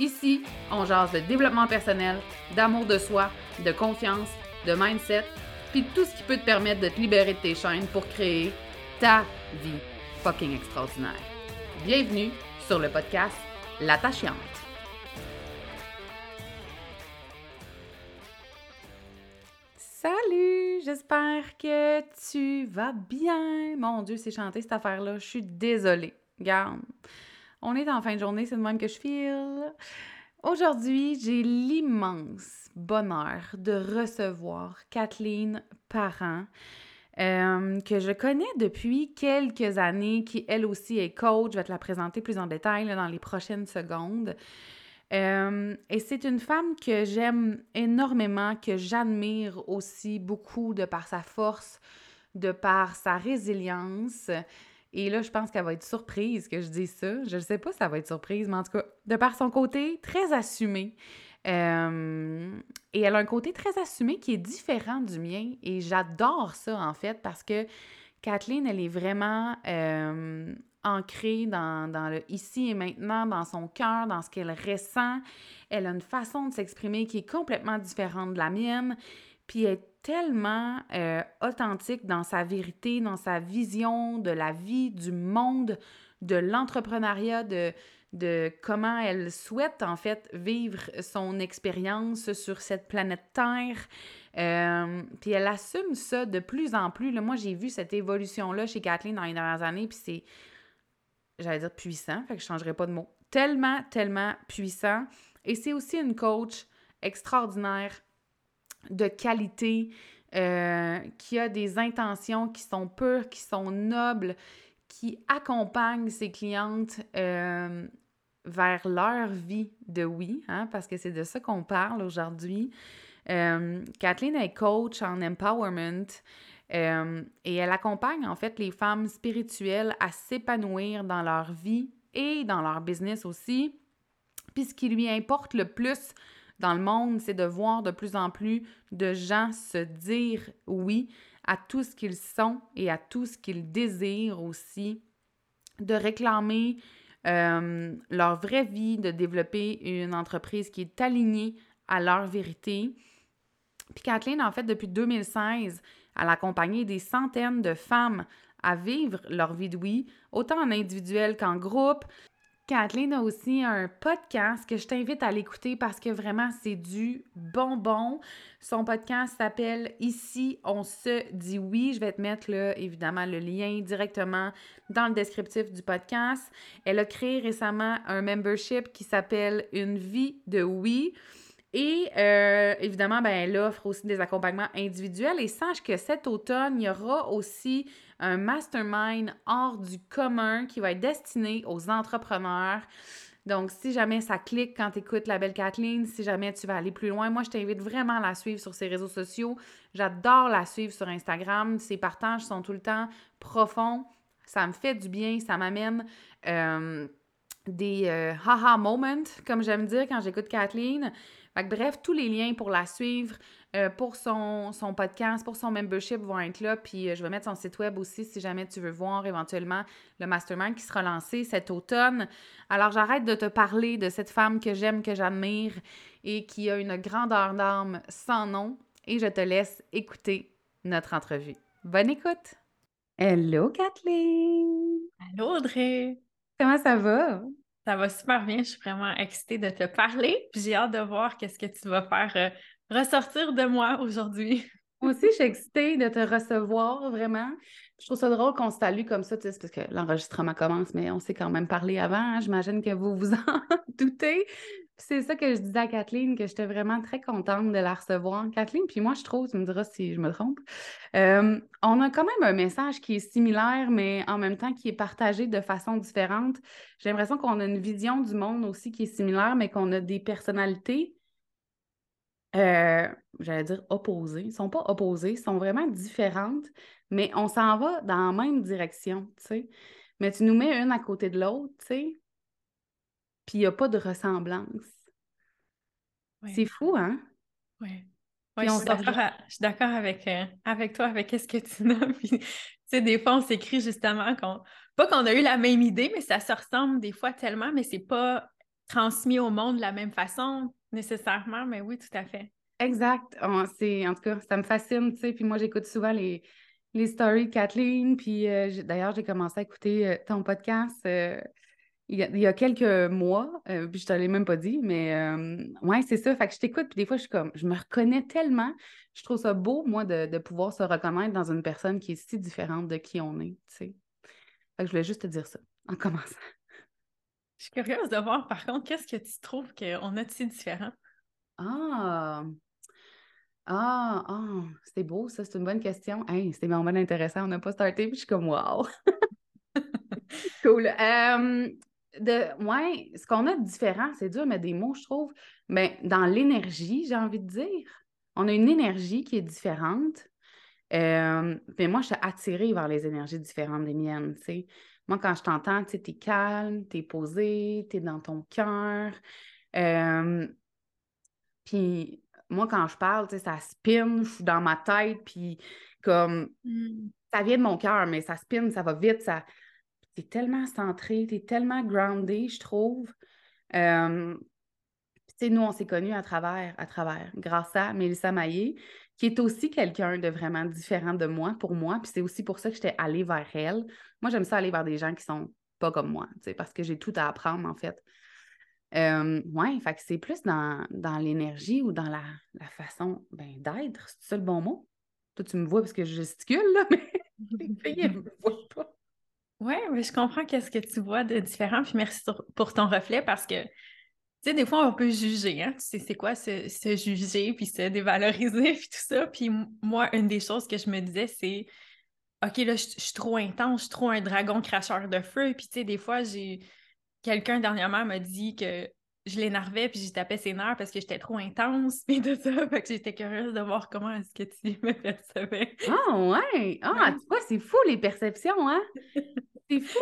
Ici, on jase de développement personnel, d'amour de soi, de confiance, de mindset, puis tout ce qui peut te permettre de te libérer de tes chaînes pour créer ta vie fucking extraordinaire. Bienvenue sur le podcast L'attachante. Salut, j'espère que tu vas bien. Mon Dieu, c'est chanté cette affaire-là. Je suis désolée. Garde, on est en fin de journée, c'est de même que je file. Aujourd'hui, j'ai l'immense bonheur de recevoir Kathleen Parent, euh, que je connais depuis quelques années, qui elle aussi est coach. Je vais te la présenter plus en détail dans les prochaines secondes. Euh, et c'est une femme que j'aime énormément, que j'admire aussi beaucoup de par sa force, de par sa résilience. Et là, je pense qu'elle va être surprise que je dise ça. Je ne sais pas si elle va être surprise, mais en tout cas, de par son côté très assumé. Euh, et elle a un côté très assumé qui est différent du mien. Et j'adore ça, en fait, parce que Kathleen, elle est vraiment euh, ancrée dans, dans, le ici et maintenant, dans son cœur, dans ce qu'elle ressent. Elle a une façon de s'exprimer qui est complètement différente de la mienne. Puis elle est tellement euh, authentique dans sa vérité, dans sa vision de la vie, du monde, de l'entrepreneuriat, de, de comment elle souhaite en fait vivre son expérience sur cette planète Terre. Euh, puis elle assume ça de plus en plus. Moi, j'ai vu cette évolution-là chez Kathleen dans les dernières années, puis c'est, j'allais dire puissant, fait que je ne changerai pas de mot. Tellement, tellement puissant. Et c'est aussi une coach extraordinaire, de qualité, euh, qui a des intentions qui sont pures, qui sont nobles, qui accompagne ses clientes euh, vers leur vie de oui, hein, parce que c'est de ça qu'on parle aujourd'hui. Euh, Kathleen est coach en empowerment et elle accompagne en fait les femmes spirituelles à s'épanouir dans leur vie et dans leur business aussi. Puis ce qui lui importe le plus dans le monde, c'est de voir de plus en plus de gens se dire oui à tout ce qu'ils sont et à tout ce qu'ils désirent aussi, de réclamer euh, leur vraie vie, de développer une entreprise qui est alignée à leur vérité. Puis Kathleen, en fait, depuis 2016, elle a accompagné des centaines de femmes à vivre leur vie de oui, autant en individuel qu'en groupe, Kathleen a aussi un podcast que je t'invite à l'écouter parce que vraiment, c'est du bonbon. Son podcast s'appelle Ici, on se dit oui. Je vais te mettre là, évidemment, le lien directement dans le descriptif du podcast. Elle a créé récemment un membership qui s'appelle Une vie de oui. Et euh, évidemment, ben, elle offre aussi des accompagnements individuels. Et sache que cet automne, il y aura aussi un mastermind hors du commun qui va être destiné aux entrepreneurs. Donc, si jamais ça clique quand tu écoutes la belle Kathleen, si jamais tu vas aller plus loin, moi, je t'invite vraiment à la suivre sur ses réseaux sociaux. J'adore la suivre sur Instagram. Ses partages sont tout le temps profonds. Ça me fait du bien. Ça m'amène euh, des euh, haha moments, comme j'aime dire quand j'écoute Kathleen. Bref, tous les liens pour la suivre, euh, pour son, son, podcast, pour son membership vont être là. Puis euh, je vais mettre son site web aussi si jamais tu veux voir éventuellement le mastermind qui sera lancé cet automne. Alors j'arrête de te parler de cette femme que j'aime, que j'admire et qui a une grandeur d'âme sans nom. Et je te laisse écouter notre entrevue. Bonne écoute! Hello Kathleen! Allô Audrey! Comment ça va? Ça va super bien, je suis vraiment excitée de te parler. J'ai hâte de voir qu'est-ce que tu vas faire euh, ressortir de moi aujourd'hui. Moi aussi, je suis excitée de te recevoir, vraiment. Je trouve ça drôle qu'on se salue comme ça, tu parce que l'enregistrement commence, mais on s'est quand même parlé avant. hein. J'imagine que vous vous en doutez. C'est ça que je disais à Kathleen, que j'étais vraiment très contente de la recevoir. Kathleen, puis moi, je trouve, tu me diras si je me trompe, euh, on a quand même un message qui est similaire, mais en même temps qui est partagé de façon différente. J'ai l'impression qu'on a une vision du monde aussi qui est similaire, mais qu'on a des personnalités euh, j'allais dire opposées. Ils ne sont pas opposées, ils sont vraiment différentes, mais on s'en va dans la même direction, tu sais. Mais tu nous mets une à côté de l'autre, tu sais, puis il n'y a pas de ressemblance. C'est fou, hein? Ouais, je on suis d'accord, à- je suis d'accord avec, euh, avec toi, avec ce que tu nommes. Tu sais, des fois, on s'écrit justement qu'on, pas qu'on a eu la même idée, mais ça se ressemble des fois tellement, mais c'est pas transmis au monde de la même façon nécessairement, mais oui, tout à fait. Exact. On- en tout cas, ça me fascine, tu sais. Puis moi, j'écoute souvent les, les stories de Kathleen. Puis euh, d'ailleurs, j'ai commencé à écouter euh, ton podcast euh, il y a, il y a quelques mois. euh, puis je te l'ai même pas dit, mais euh, ouais, c'est ça. Fait que je t'écoute. Puis des fois, je suis comme, je me reconnais tellement. Je trouve ça beau, moi, de, de pouvoir se reconnaître dans une personne qui est si différente de qui on est, tu sais. Fait que je voulais juste te dire ça en commençant. Je suis curieuse de voir, par contre, qu'est-ce que tu trouves qu'on a de si différent? Ah! Ah, ah, c'est beau, ça, c'est une bonne question. Hey, c'est vraiment intéressant, on n'a pas starté, puis je suis comme wow. Cool. Euh, de, ouais, ce qu'on a de différent, c'est dur, mais des mots, je trouve, mais dans l'énergie, j'ai envie de dire. On a une énergie qui est différente. Euh, mais moi, je suis attirée vers les énergies différentes des miennes, tu. Moi, quand je t'entends, tu t'es calme, t'es posé, t'es dans ton cœur. Euh, puis moi, quand je parle, tu sais, ça spin, je suis dans ma tête, puis comme ça vient de mon cœur, mais ça spin, ça va vite, ça. Tellement centré, t'es tellement groundé, je trouve. Euh, tu sais, nous, on s'est connus à travers, à travers, grâce à Mélissa Maillé, qui est aussi quelqu'un de vraiment différent de moi, pour moi. Puis c'est aussi pour ça que j'étais allée vers elle. Moi, j'aime ça aller vers des gens qui sont pas comme moi, tu sais, parce que j'ai tout à apprendre, en fait. Euh, ouais, fait que c'est plus dans, dans l'énergie ou dans la, la façon ben, d'être. C'est ça le bon mot? Toi, tu me vois parce que je gesticule, là, mais les filles, elles me voient pas. Oui, mais je comprends qu'est-ce que tu vois de différent, puis merci pour ton reflet parce que, tu sais, des fois, on peut juger, hein? Tu sais, c'est quoi se, se juger, puis se dévaloriser, puis tout ça. Puis moi, une des choses que je me disais, c'est, OK, là, je je suis trop intense, je suis trop un dragon cracheur de feu. Puis, tu sais, des fois, j'ai... Quelqu'un dernièrement m'a dit que je l'énervais, puis j'y tapais ses nerfs parce que j'étais trop intense, puis tout ça. Fait que j'étais curieuse de voir comment est-ce que tu me percevais. Ah, ouais! Ah, Ouais. tu vois, c'est fou, les perceptions, hein? C'est fou!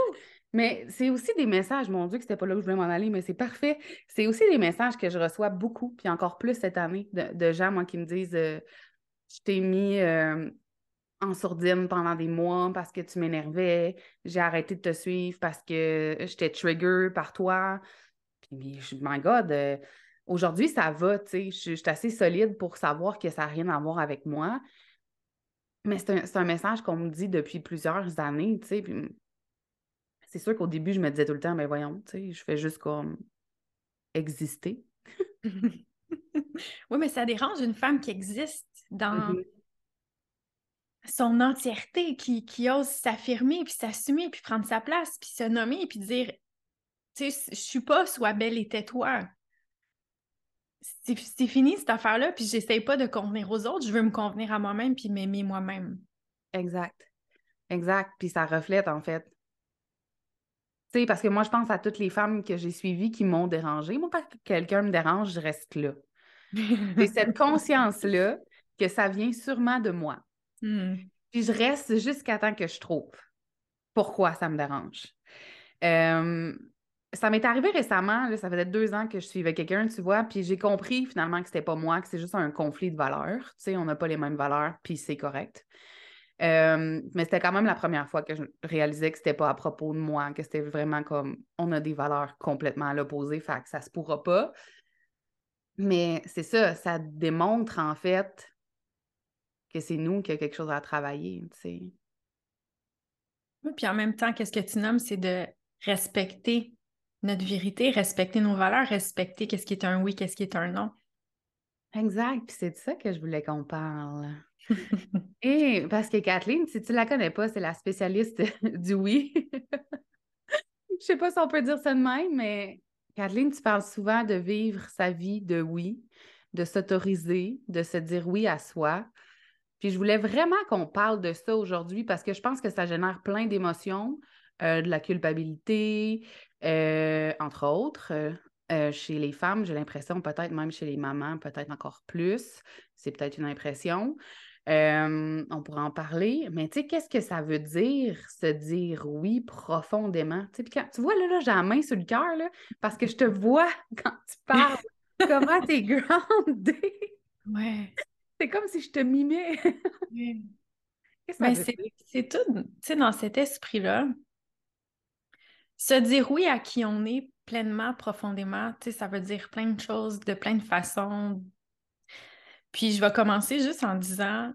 Mais c'est aussi des messages, mon Dieu, que c'était pas là que je voulais m'en aller, mais c'est parfait. C'est aussi des messages que je reçois beaucoup, puis encore plus cette année, de, de gens, moi, qui me disent euh, Je t'ai mis euh, en sourdine pendant des mois parce que tu m'énervais, j'ai arrêté de te suivre parce que j'étais trigger par toi. Puis, my God, euh, aujourd'hui, ça va, tu sais, je, suis assez solide pour savoir que ça n'a rien à voir avec moi. Mais c'est un, un message qu'on me dit depuis plusieurs années, tu sais. C'est sûr qu'au début, je me disais tout le temps, mais voyons, tu sais, je fais juste comme exister. Oui, mais ça dérange une femme qui existe dans Mhm. son entièreté, qui, qui ose s'affirmer, puis s'assumer, puis prendre sa place, puis se nommer, puis dire, tu sais, je suis pas, sois belle et tais-toi. C'est c'est fini cette affaire-là, puis j'essaye pas de convenir aux autres, je veux me convenir à moi-même, puis m'aimer moi-même. Exact. Exact. Puis ça reflète, en fait. Tu sais, parce que moi, je pense à toutes les femmes que j'ai suivies qui m'ont dérangée. Moi, quand quelqu'un me dérange, je reste là. J'ai cette conscience-là que ça vient sûrement de moi. Hmm. Puis je reste jusqu'à temps que je trouve pourquoi ça me dérange. Euh, ça m'est arrivé récemment, là, ça faisait deux ans que je suivais quelqu'un, tu vois, puis j'ai compris finalement que c'était pas moi, que c'est juste un conflit de valeurs. Tu sais, on n'a pas les mêmes valeurs, puis c'est correct. Euh, mais c'était quand même la première fois que je réalisais que c'était pas à propos de moi, que c'était vraiment comme on a des valeurs complètement à l'opposé, fait que ça se pourra pas. Mais c'est ça, ça démontre en fait que c'est nous qui a quelque chose à travailler, tu sais. Oui, Puis en même temps, qu'est-ce que tu nommes, c'est de respecter notre vérité, respecter nos valeurs, respecter qu'est-ce qui est un oui, qu'est-ce qui est un non. Exact, puis c'est de ça que je voulais qu'on parle. Et parce que Kathleen, si tu la connais pas, c'est la spécialiste du oui. Je sais pas si on peut dire ça de même, mais Kathleen, tu parles souvent de vivre sa vie de oui, de s'autoriser, de se dire oui à soi. Puis je voulais vraiment qu'on parle de ça aujourd'hui parce que je pense que ça génère plein d'émotions, euh, de la culpabilité, euh, entre autres. Euh, chez les femmes, j'ai l'impression, peut-être même chez les mamans, peut-être encore plus. C'est peut-être une impression. On pourra en parler, mais tu sais, qu'est-ce que ça veut dire se dire oui profondément? Tu vois, là, là j'ai la main sur le cœur, parce que je te vois quand tu parles. Comment t'es groundée? Ouais. C'est comme si je te mimais. Mais c'est tout, tu sais, dans cet esprit-là, se dire oui à qui on est pleinement, profondément, tu sais, ça veut dire plein de choses, de plein de façons. Puis je vais commencer juste en disant,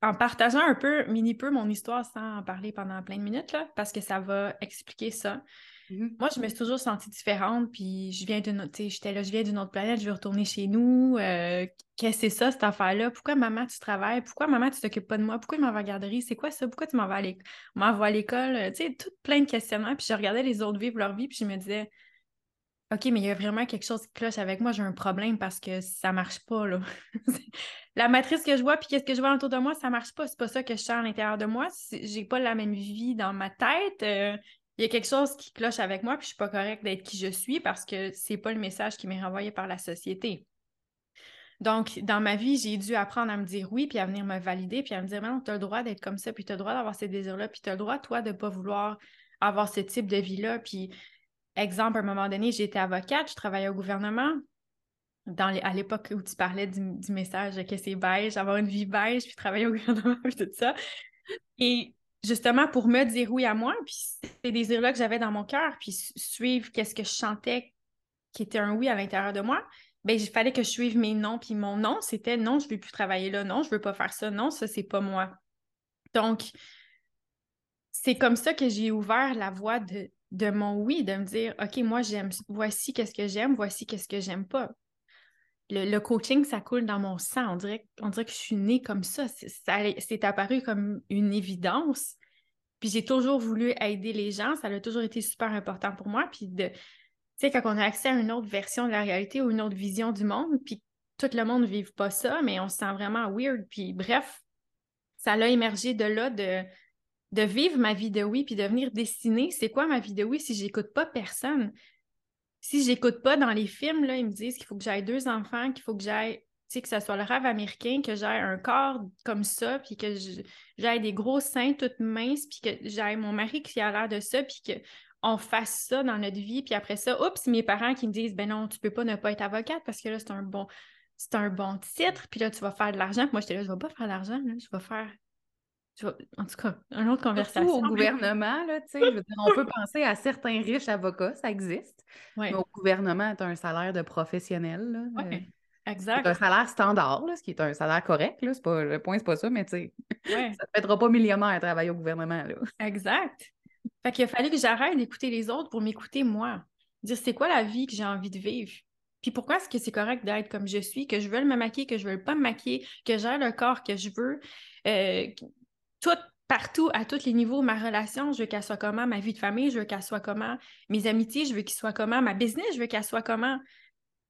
en partageant un peu, mini peu mon histoire sans en parler pendant plein de minutes, là, parce que ça va expliquer ça. Mm-hmm. Moi, je me suis toujours sentie différente, puis je viens d'une autre, j'étais là, je viens d'une autre planète, je vais retourner chez nous. Euh, qu'est-ce que c'est ça, cette affaire-là? Pourquoi maman, tu travailles? Pourquoi maman, tu t'occupes pas de moi? Pourquoi tu m'en vas à la garderie? C'est quoi ça? Pourquoi tu m'envoies à l'école? Tu sais, tout plein de questionnements. Puis je regardais les autres vivre leur vie, puis je me disais, OK, mais il y a vraiment quelque chose qui cloche avec moi, j'ai un problème parce que ça marche pas, là. la matrice que je vois, puis qu'est-ce que je vois autour de moi, ça marche pas. C'est pas ça que je sens à l'intérieur de moi. J'ai pas la même vie dans ma tête. Euh, il y a quelque chose qui cloche avec moi, puis je suis pas correcte d'être qui je suis parce que c'est pas le message qui m'est renvoyé par la société. Donc, dans ma vie, j'ai dû apprendre à me dire oui, puis à venir me valider, puis à me dire, non, tu as le droit d'être comme ça, puis tu as le droit d'avoir ces désirs-là, puis tu as le droit, toi, de pas vouloir avoir ce type de vie-là. Puis, exemple, à un moment donné, j'étais avocate, je travaillais au gouvernement. Dans à l'époque où tu parlais du, du message que c'est beige, avoir une vie beige, puis travailler au gouvernement, puis tout ça. Et justement pour me dire oui à moi, puis ces désirs-là que j'avais dans mon cœur, puis suivre qu'est-ce que je chantais qui était un oui à l'intérieur de moi, ben il fallait que je suive mes noms, puis mon non, c'était non, je ne veux plus travailler là, non, je ne veux pas faire ça, non, ça, c'est pas moi. Donc, c'est comme ça que j'ai ouvert la voie de, de mon oui, de me dire, OK, moi, j'aime, voici qu'est-ce que j'aime, voici qu'est-ce que j'aime pas le, coaching, ça coule dans mon sang. On dirait, on dirait que je suis née comme ça. C'est apparu comme une évidence. Puis j'ai toujours voulu aider les gens. Ça a toujours été super important pour moi. Puis de, tu sais, quand on a accès à une autre version de la réalité ou une autre vision du monde, puis tout le monde ne vive pas ça, mais on se sent vraiment weird. Puis bref, ça l'a émergé de là de, de vivre ma vie de oui, puis de venir dessiner c'est quoi ma vie de oui si j'écoute pas personne? Si j'écoute pas dans les films, là, ils me disent qu'il faut que j'aille deux enfants, qu'il faut que j'aille, tu sais, que ce soit le rêve américain, que j'aille un corps comme ça, puis que j'aille des gros seins toutes minces, puis que j'aille mon mari qui a l'air de ça, puis qu'on fasse ça dans notre vie, puis après ça, oups, mes parents qui me disent, ben non, tu peux pas ne pas être avocate parce que là, c'est un bon, c'est un bon titre, puis là, tu vas faire de l'argent. Moi, j'étais là, je vais pas faire de l'argent, je vais faire en tout cas, une autre conversation. au gouvernement, là, tu sais, on peut penser à certains riches avocats, ça existe. Mais au gouvernement, tu as un salaire de professionnel. Oui, euh, exact. un salaire standard, ce qui est un salaire correct. Là, pas, le point, c'est pas ça, mais tu sais, ça ne te mettra pas millionnaire à travailler au gouvernement. Là. Exact. Fait qu'il a fallu que j'arrête d'écouter les autres pour m'écouter moi. Dire c'est quoi la vie que j'ai envie de vivre? Puis pourquoi est-ce que c'est correct d'être comme je suis, que je veux me maquiller, que je veux pas me maquiller, que j'ai le corps que je veux, euh, tout, partout, à tous les niveaux, ma relation, je veux qu'elle soit comment, ma vie de famille, je veux qu'elle soit comment, mes amitiés, je veux qu'elles soient comment, ma business, je veux qu'elle soit comment.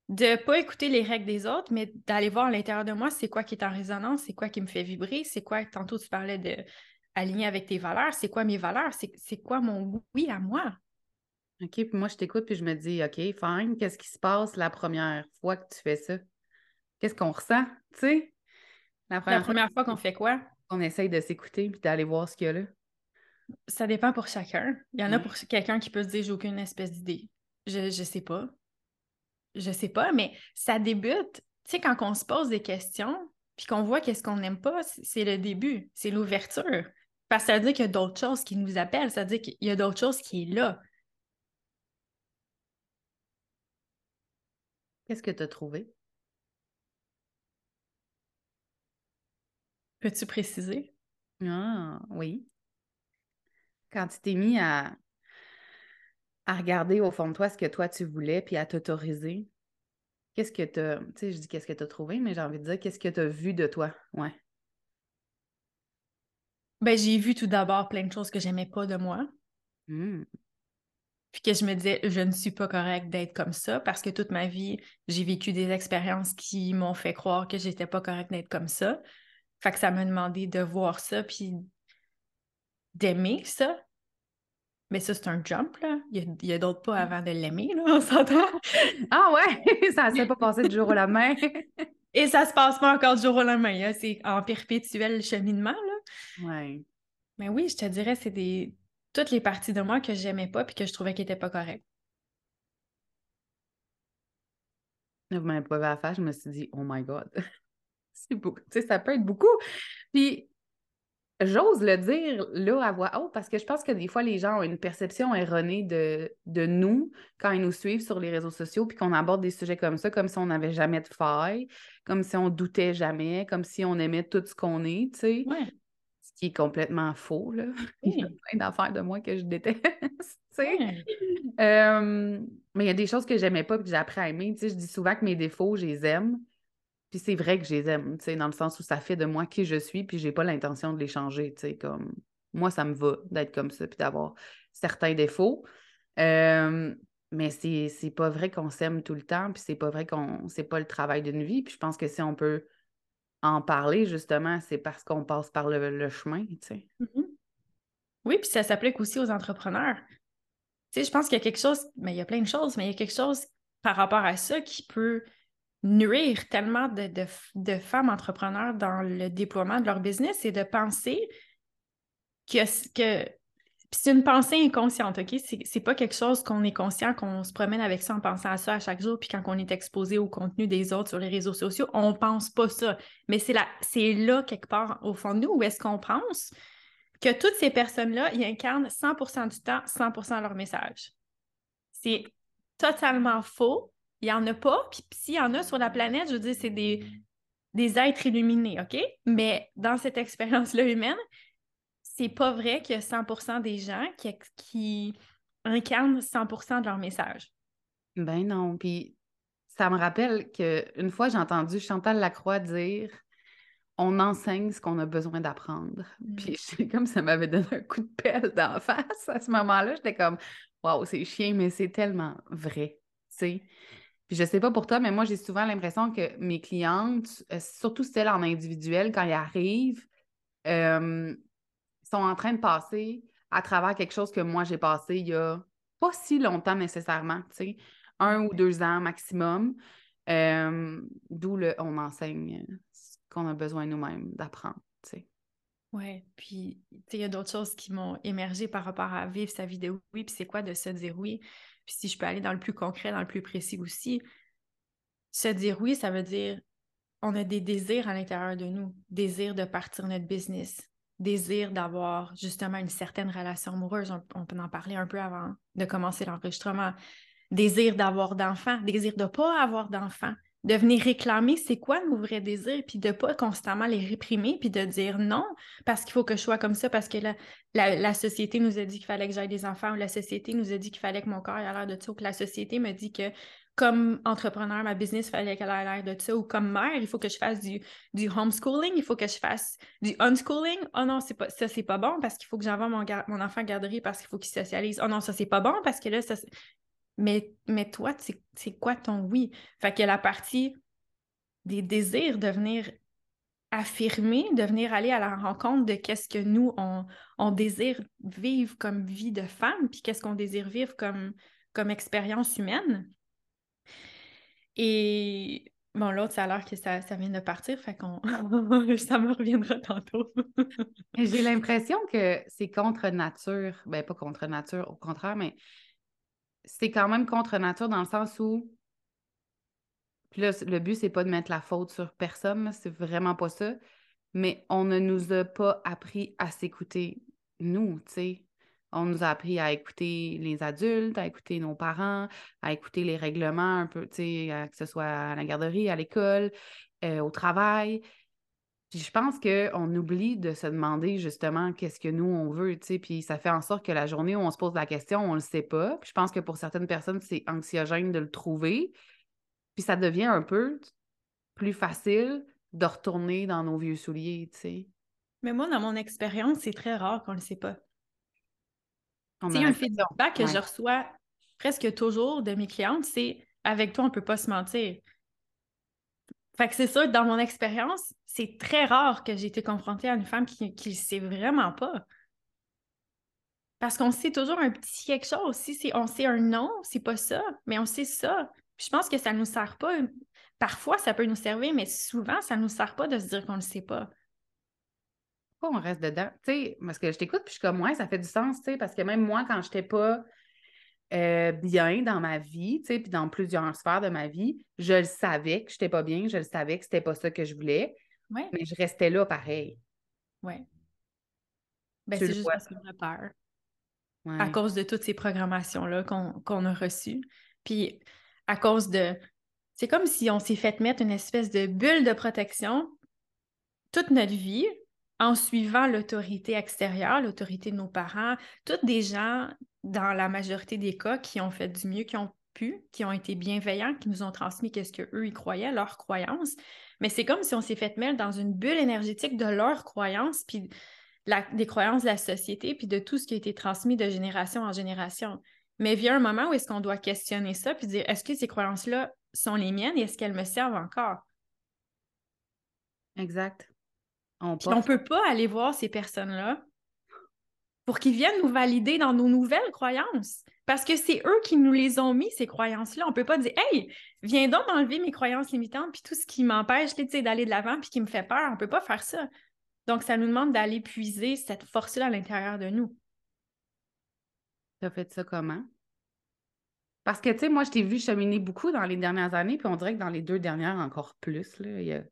De ne pas écouter les règles des autres, mais d'aller voir à l'intérieur de moi, c'est quoi qui est en résonance, c'est quoi qui me fait vibrer, c'est quoi, tantôt tu parlais de aligner avec tes valeurs, c'est quoi mes valeurs, c'est quoi mon oui à moi? OK, puis moi, je t'écoute, puis je me dis, OK, fine, qu'est-ce qui se passe la première fois que tu fais ça? Qu'est-ce qu'on ressent, tu sais? La première fois qu'on fait quoi? On essaye de s'écouter puis d'aller voir ce qu'il y a là? Ça dépend pour chacun. Il y en a pour quelqu'un qui peut se dire j'ai aucune espèce d'idée. Je, ne sais pas. Je sais pas, mais ça débute. Tu sais, quand on se pose des questions puis qu'on voit qu'est-ce qu'on n'aime pas, c'est le début, c'est l'ouverture. Parce que ça veut dire qu'il y a d'autres choses qui nous appellent, ça veut dire qu'il y a d'autres choses qui est là. Qu'est-ce que tu as trouvé? Peux-tu préciser? Ah, oui. Quand tu t'es mis à, à regarder au fond de toi ce que toi tu voulais, puis à t'autoriser, qu'est-ce que tu as, tu sais, je dis qu'est-ce que tu as trouvé, mais j'ai envie de dire qu'est-ce que tu as vu de toi? Ouais. Ben, j'ai vu tout d'abord plein de choses que j'aimais pas de moi. Mmh. Puis que je me disais, je ne suis pas correcte d'être comme ça parce que toute ma vie, j'ai vécu des expériences qui m'ont fait croire que j'étais pas correcte d'être comme ça. Fait que ça m'a demandé de voir ça puis d'aimer ça. Mais ça, c'est un jump, là. Il y a, d'autres pas avant de l'aimer, là, on s'entend. Ah ouais! ça ne s'est pas passé du jour au lendemain. Et ça se passe pas encore du jour au lendemain. Hein. C'est en perpétuel cheminement, là. Ouais. Mais oui, je te dirais, c'est des toutes les parties de moi que j'aimais pas puis que je trouvais qu'elles n'étaient pas correctes. Vous m'avez pas à faire, je me suis dit, oh my God, c'est beaucoup. Tu sais, ça peut être beaucoup. Puis, j'ose le dire là à voix haute parce que je pense que des fois, les gens ont une perception erronée de, de nous quand ils nous suivent sur les réseaux sociaux puis qu'on aborde des sujets comme ça, comme si on n'avait jamais de faille, comme si on doutait jamais, comme si on aimait tout ce qu'on est, tu sais. Ouais qui est complètement faux. Là. Il y a plein d'affaires de moi que je déteste. mais il y a des choses que j'aimais pas et que j'ai appris à aimer. je dis souvent que mes défauts, je les aime. Puis c'est vrai que je les aime, dans le sens où ça fait de moi qui je suis, puis j'ai pas l'intention de les changer. Comme moi, ça me va d'être comme ça, puis d'avoir certains défauts. mais c'est pas vrai qu'on s'aime tout le temps, puis c'est pas vrai qu'on c'est pas le travail d'une vie. Puis je pense que si on peut en parler, justement, c'est parce qu'on passe par le, chemin, tu sais. Mm-hmm. Oui, puis ça s'applique aussi aux entrepreneurs. Tu sais, je pense qu'il y a quelque chose, mais il y a plein de choses, mais il y a quelque chose par rapport à ça qui peut nuire tellement de, femmes entrepreneurs dans le déploiement de leur business et de penser que, que c'est une pensée inconsciente, OK? C'est pas quelque chose qu'on est conscient, qu'on se promène avec ça en pensant à ça à chaque jour, puis quand on est exposé au contenu des autres sur les réseaux sociaux, on pense pas ça. Mais c'est là, là, quelque part, au fond de nous, où est-ce qu'on pense que toutes ces personnes-là, ils incarnent 100% du temps, 100% leur message. C'est totalement faux. Il n'y en a pas. Puis s'il y en a sur la planète, je veux dire, c'est des, des êtres illuminés, OK? Mais dans cette expérience-là humaine, c'est pas vrai qu'il y a 100 des gens qui, qui incarnent 100% de leur message. Ben non. Puis ça me rappelle qu'une fois, j'ai entendu Chantal Lacroix dire on enseigne ce qu'on a besoin d'apprendre. Mm. Puis Puis comme ça m'avait donné un coup de pelle d'en face à ce moment-là. J'étais comme Waouh, c'est chien, mais c'est tellement vrai. sais. Puis je sais pas pour toi, mais moi, j'ai souvent l'impression que mes clientes, euh, surtout celles en individuel, quand elles arrivent, euh, sont en train de passer à travers quelque chose que moi j'ai passé il y a pas si longtemps nécessairement, tu sais, un ou deux ans maximum. Euh, d'où le on enseigne ce qu'on a besoin nous-mêmes d'apprendre, tu sais. Oui, puis il y a d'autres choses qui m'ont émergé par rapport à vivre sa vie de oui, puis c'est quoi de se dire oui? Puis si je peux aller dans le plus concret, dans le plus précis aussi, se dire oui, ça veut dire on a des désirs à l'intérieur de nous, désir de partir notre business, désir d'avoir justement une certaine relation amoureuse, on, peut en parler un peu avant de commencer l'enregistrement, désir d'avoir d'enfants, désir de ne pas avoir d'enfants, de venir réclamer c'est quoi nos vrais désirs, puis de ne pas constamment les réprimer, puis de dire non, parce qu'il faut que je sois comme ça, parce que la, la, société nous a dit qu'il fallait que j'aille des enfants, ou la société nous a dit qu'il fallait que mon corps ait l'air de ça, ou que la société me dit que comme entrepreneur, ma business, il fallait qu'elle ait l'air de ça. Ou comme mère, il faut que je fasse du, du homeschooling, il faut que je fasse du unschooling. Oh non, c'est pas, ça, c'est pas bon parce qu'il faut que j'envoie mon, mon enfant à garderie parce qu'il faut qu'il socialise. Oh non, ça, c'est pas bon parce que là, ça. Mais, mais toi, c'est quoi ton oui? Fait que la partie des désirs de venir affirmer, de venir aller à la rencontre de qu'est-ce que nous, on, on, désire vivre comme vie de femme, puis qu'est-ce qu'on désire vivre comme, comme expérience humaine et bon, l'autre, ça a l'air que ça, vient de partir, fait qu'on ça me reviendra tantôt. J'ai l'impression que c'est contre nature. Ben, pas contre nature, au contraire, mais c'est quand même contre nature dans le sens où. Puis là, le but, c'est pas de mettre la faute sur personne, c'est vraiment pas ça. Mais on ne nous a pas appris à s'écouter, nous, tu sais. On nous a appris à écouter les adultes, à écouter nos parents, à écouter les règlements un peu, tu sais, que ce soit à la garderie, à l'école, euh, au travail. Puis je pense qu'on oublie de se demander justement qu'est-ce que nous, on veut, tu sais, puis ça fait en sorte que la journée où on se pose la question, on ne le sait pas. Puis je pense que pour certaines personnes, c'est anxiogène de le trouver. Puis ça devient un peu plus facile de retourner dans nos vieux souliers, tu sais. Mais moi, dans mon expérience, c'est très rare qu'on ne le sait pas. C'est un feedback que je reçois presque toujours de mes clientes, c'est avec toi, on ne peut pas se mentir. Fait que c'est ça, dans mon expérience, c'est très rare que j'ai été confrontée à une femme qui ne sait vraiment pas. Parce qu'on sait toujours un petit quelque chose. Si on sait un nom, c'est pas ça, mais on sait ça. je pense que ça ne nous sert pas. Parfois, ça peut nous servir, mais souvent, ça ne nous sert pas de se dire qu'on ne le sait pas. Pourquoi on reste dedans? Parce que je t'écoute, puis je suis comme, ouais, ça fait du sens, parce que même moi, quand je n'étais pas euh, bien dans ma vie, tu sais, puis dans plusieurs sphères de ma vie, je le savais que je n'étais pas bien, je le savais que c'était pas ça que je voulais, ouais. mais je restais là pareil. Oui. Ben, c'est juste parce qu'on a peur à cause de toutes ces programmations-là qu'on a reçues. Puis à cause de... C'est comme si on s'est fait mettre une espèce de bulle de protection toute notre vie en suivant l'autorité extérieure, l'autorité de nos parents, toutes des gens, dans la majorité des cas, qui ont fait du mieux qu'ils ont pu, qui ont été bienveillants, qui nous ont transmis qu'est-ce qu'eux, ils croyaient, leurs croyances. Mais c'est comme si on s'est fait mettre dans une bulle énergétique de leurs croyances, puis des croyances de la société, puis de tout ce qui a été transmis de génération en génération. Mais vient un moment où est-ce qu'on doit questionner ça, puis dire est-ce que ces croyances-là sont les miennes et est-ce qu'elles me servent encore? Exact. On ne peut pas aller voir ces personnes-là pour qu'ils viennent nous valider dans nos nouvelles croyances. Parce que c'est eux qui nous les ont mis, ces croyances-là. On ne peut pas dire Hey, viens donc m'enlever mes croyances limitantes, puis tout ce qui m'empêche d'aller de l'avant, puis qui me fait peur. On ne peut pas faire ça. Donc, ça nous demande d'aller puiser cette force-là à l'intérieur de nous. Tu as fait ça comment? Parce que, tu sais, moi, je t'ai vu cheminer beaucoup dans les dernières années, puis on dirait que dans les deux dernières, encore plus. Il,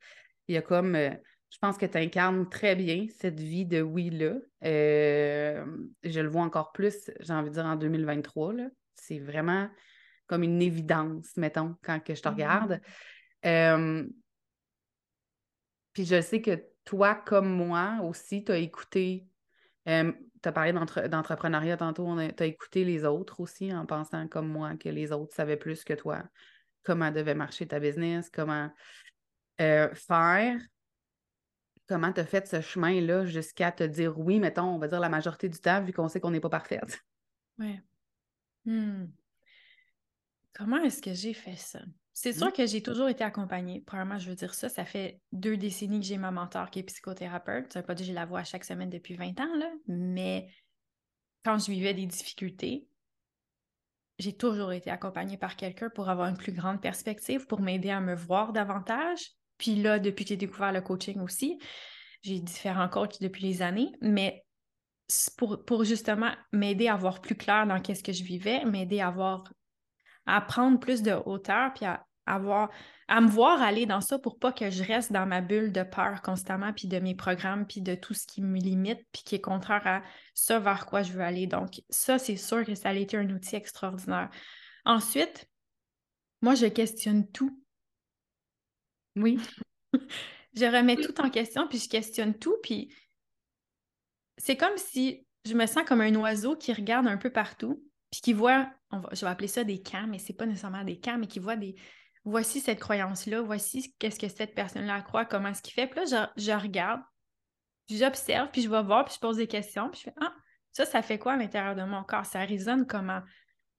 y a, comme. Euh, je pense que tu incarnes très bien cette vie de oui-là. Euh, je le vois encore plus, j'ai envie de dire, en 2023. C'est vraiment comme une évidence, mettons, quand que je te mm-hmm. regarde. Euh, puis je sais que toi, comme moi aussi, tu as écouté, euh, tu as parlé d'entrepreneuriat tantôt, tu as écouté les autres aussi en pensant comme moi que les autres savaient plus que toi comment devait marcher ta business, comment faire. Comment tu as fait ce chemin-là jusqu'à te dire oui, mettons, on va dire la majorité du temps, vu qu'on sait qu'on n'est pas parfaite? Oui. Hmm. Comment est-ce que j'ai fait ça? C'est sûr mmh. que j'ai toujours été accompagnée. Premièrement, je veux dire ça, ça fait deux décennies que j'ai ma mentor qui est psychothérapeute. Ça veut pas dire que je la vois chaque semaine depuis 20 ans, là, mais quand je vivais des difficultés, j'ai toujours été accompagnée par quelqu'un pour avoir une plus grande perspective, pour m'aider à me voir davantage. Puis là, depuis que j'ai découvert le coaching aussi, j'ai différents coachs depuis les années, mais pour, justement m'aider à voir plus clair dans qu'est-ce que je vivais, m'aider à voir à prendre plus de hauteur, puis à avoir, à me voir aller dans ça pour pas que je reste dans ma bulle de peur constamment, puis de mes programmes, puis de tout ce qui me limite, puis qui est contraire à ça vers quoi je veux aller. Donc, ça, c'est sûr que ça a été un outil extraordinaire. Ensuite, moi, je questionne tout. Oui. je remets tout en question, puis je questionne tout, puis c'est comme si je me sens comme un oiseau qui regarde un peu partout, puis qui voit, je vais appeler ça des camps, mais c'est pas nécessairement des camps, mais qui voit des, voici cette croyance-là, voici qu'est-ce que cette personne-là croit, comment est-ce qu'il fait. Puis là, je, je regarde, j'observe, puis je vais voir, puis je pose des questions, puis je fais Ah, ça, ça fait quoi à l'intérieur de mon corps? Ça résonne comment?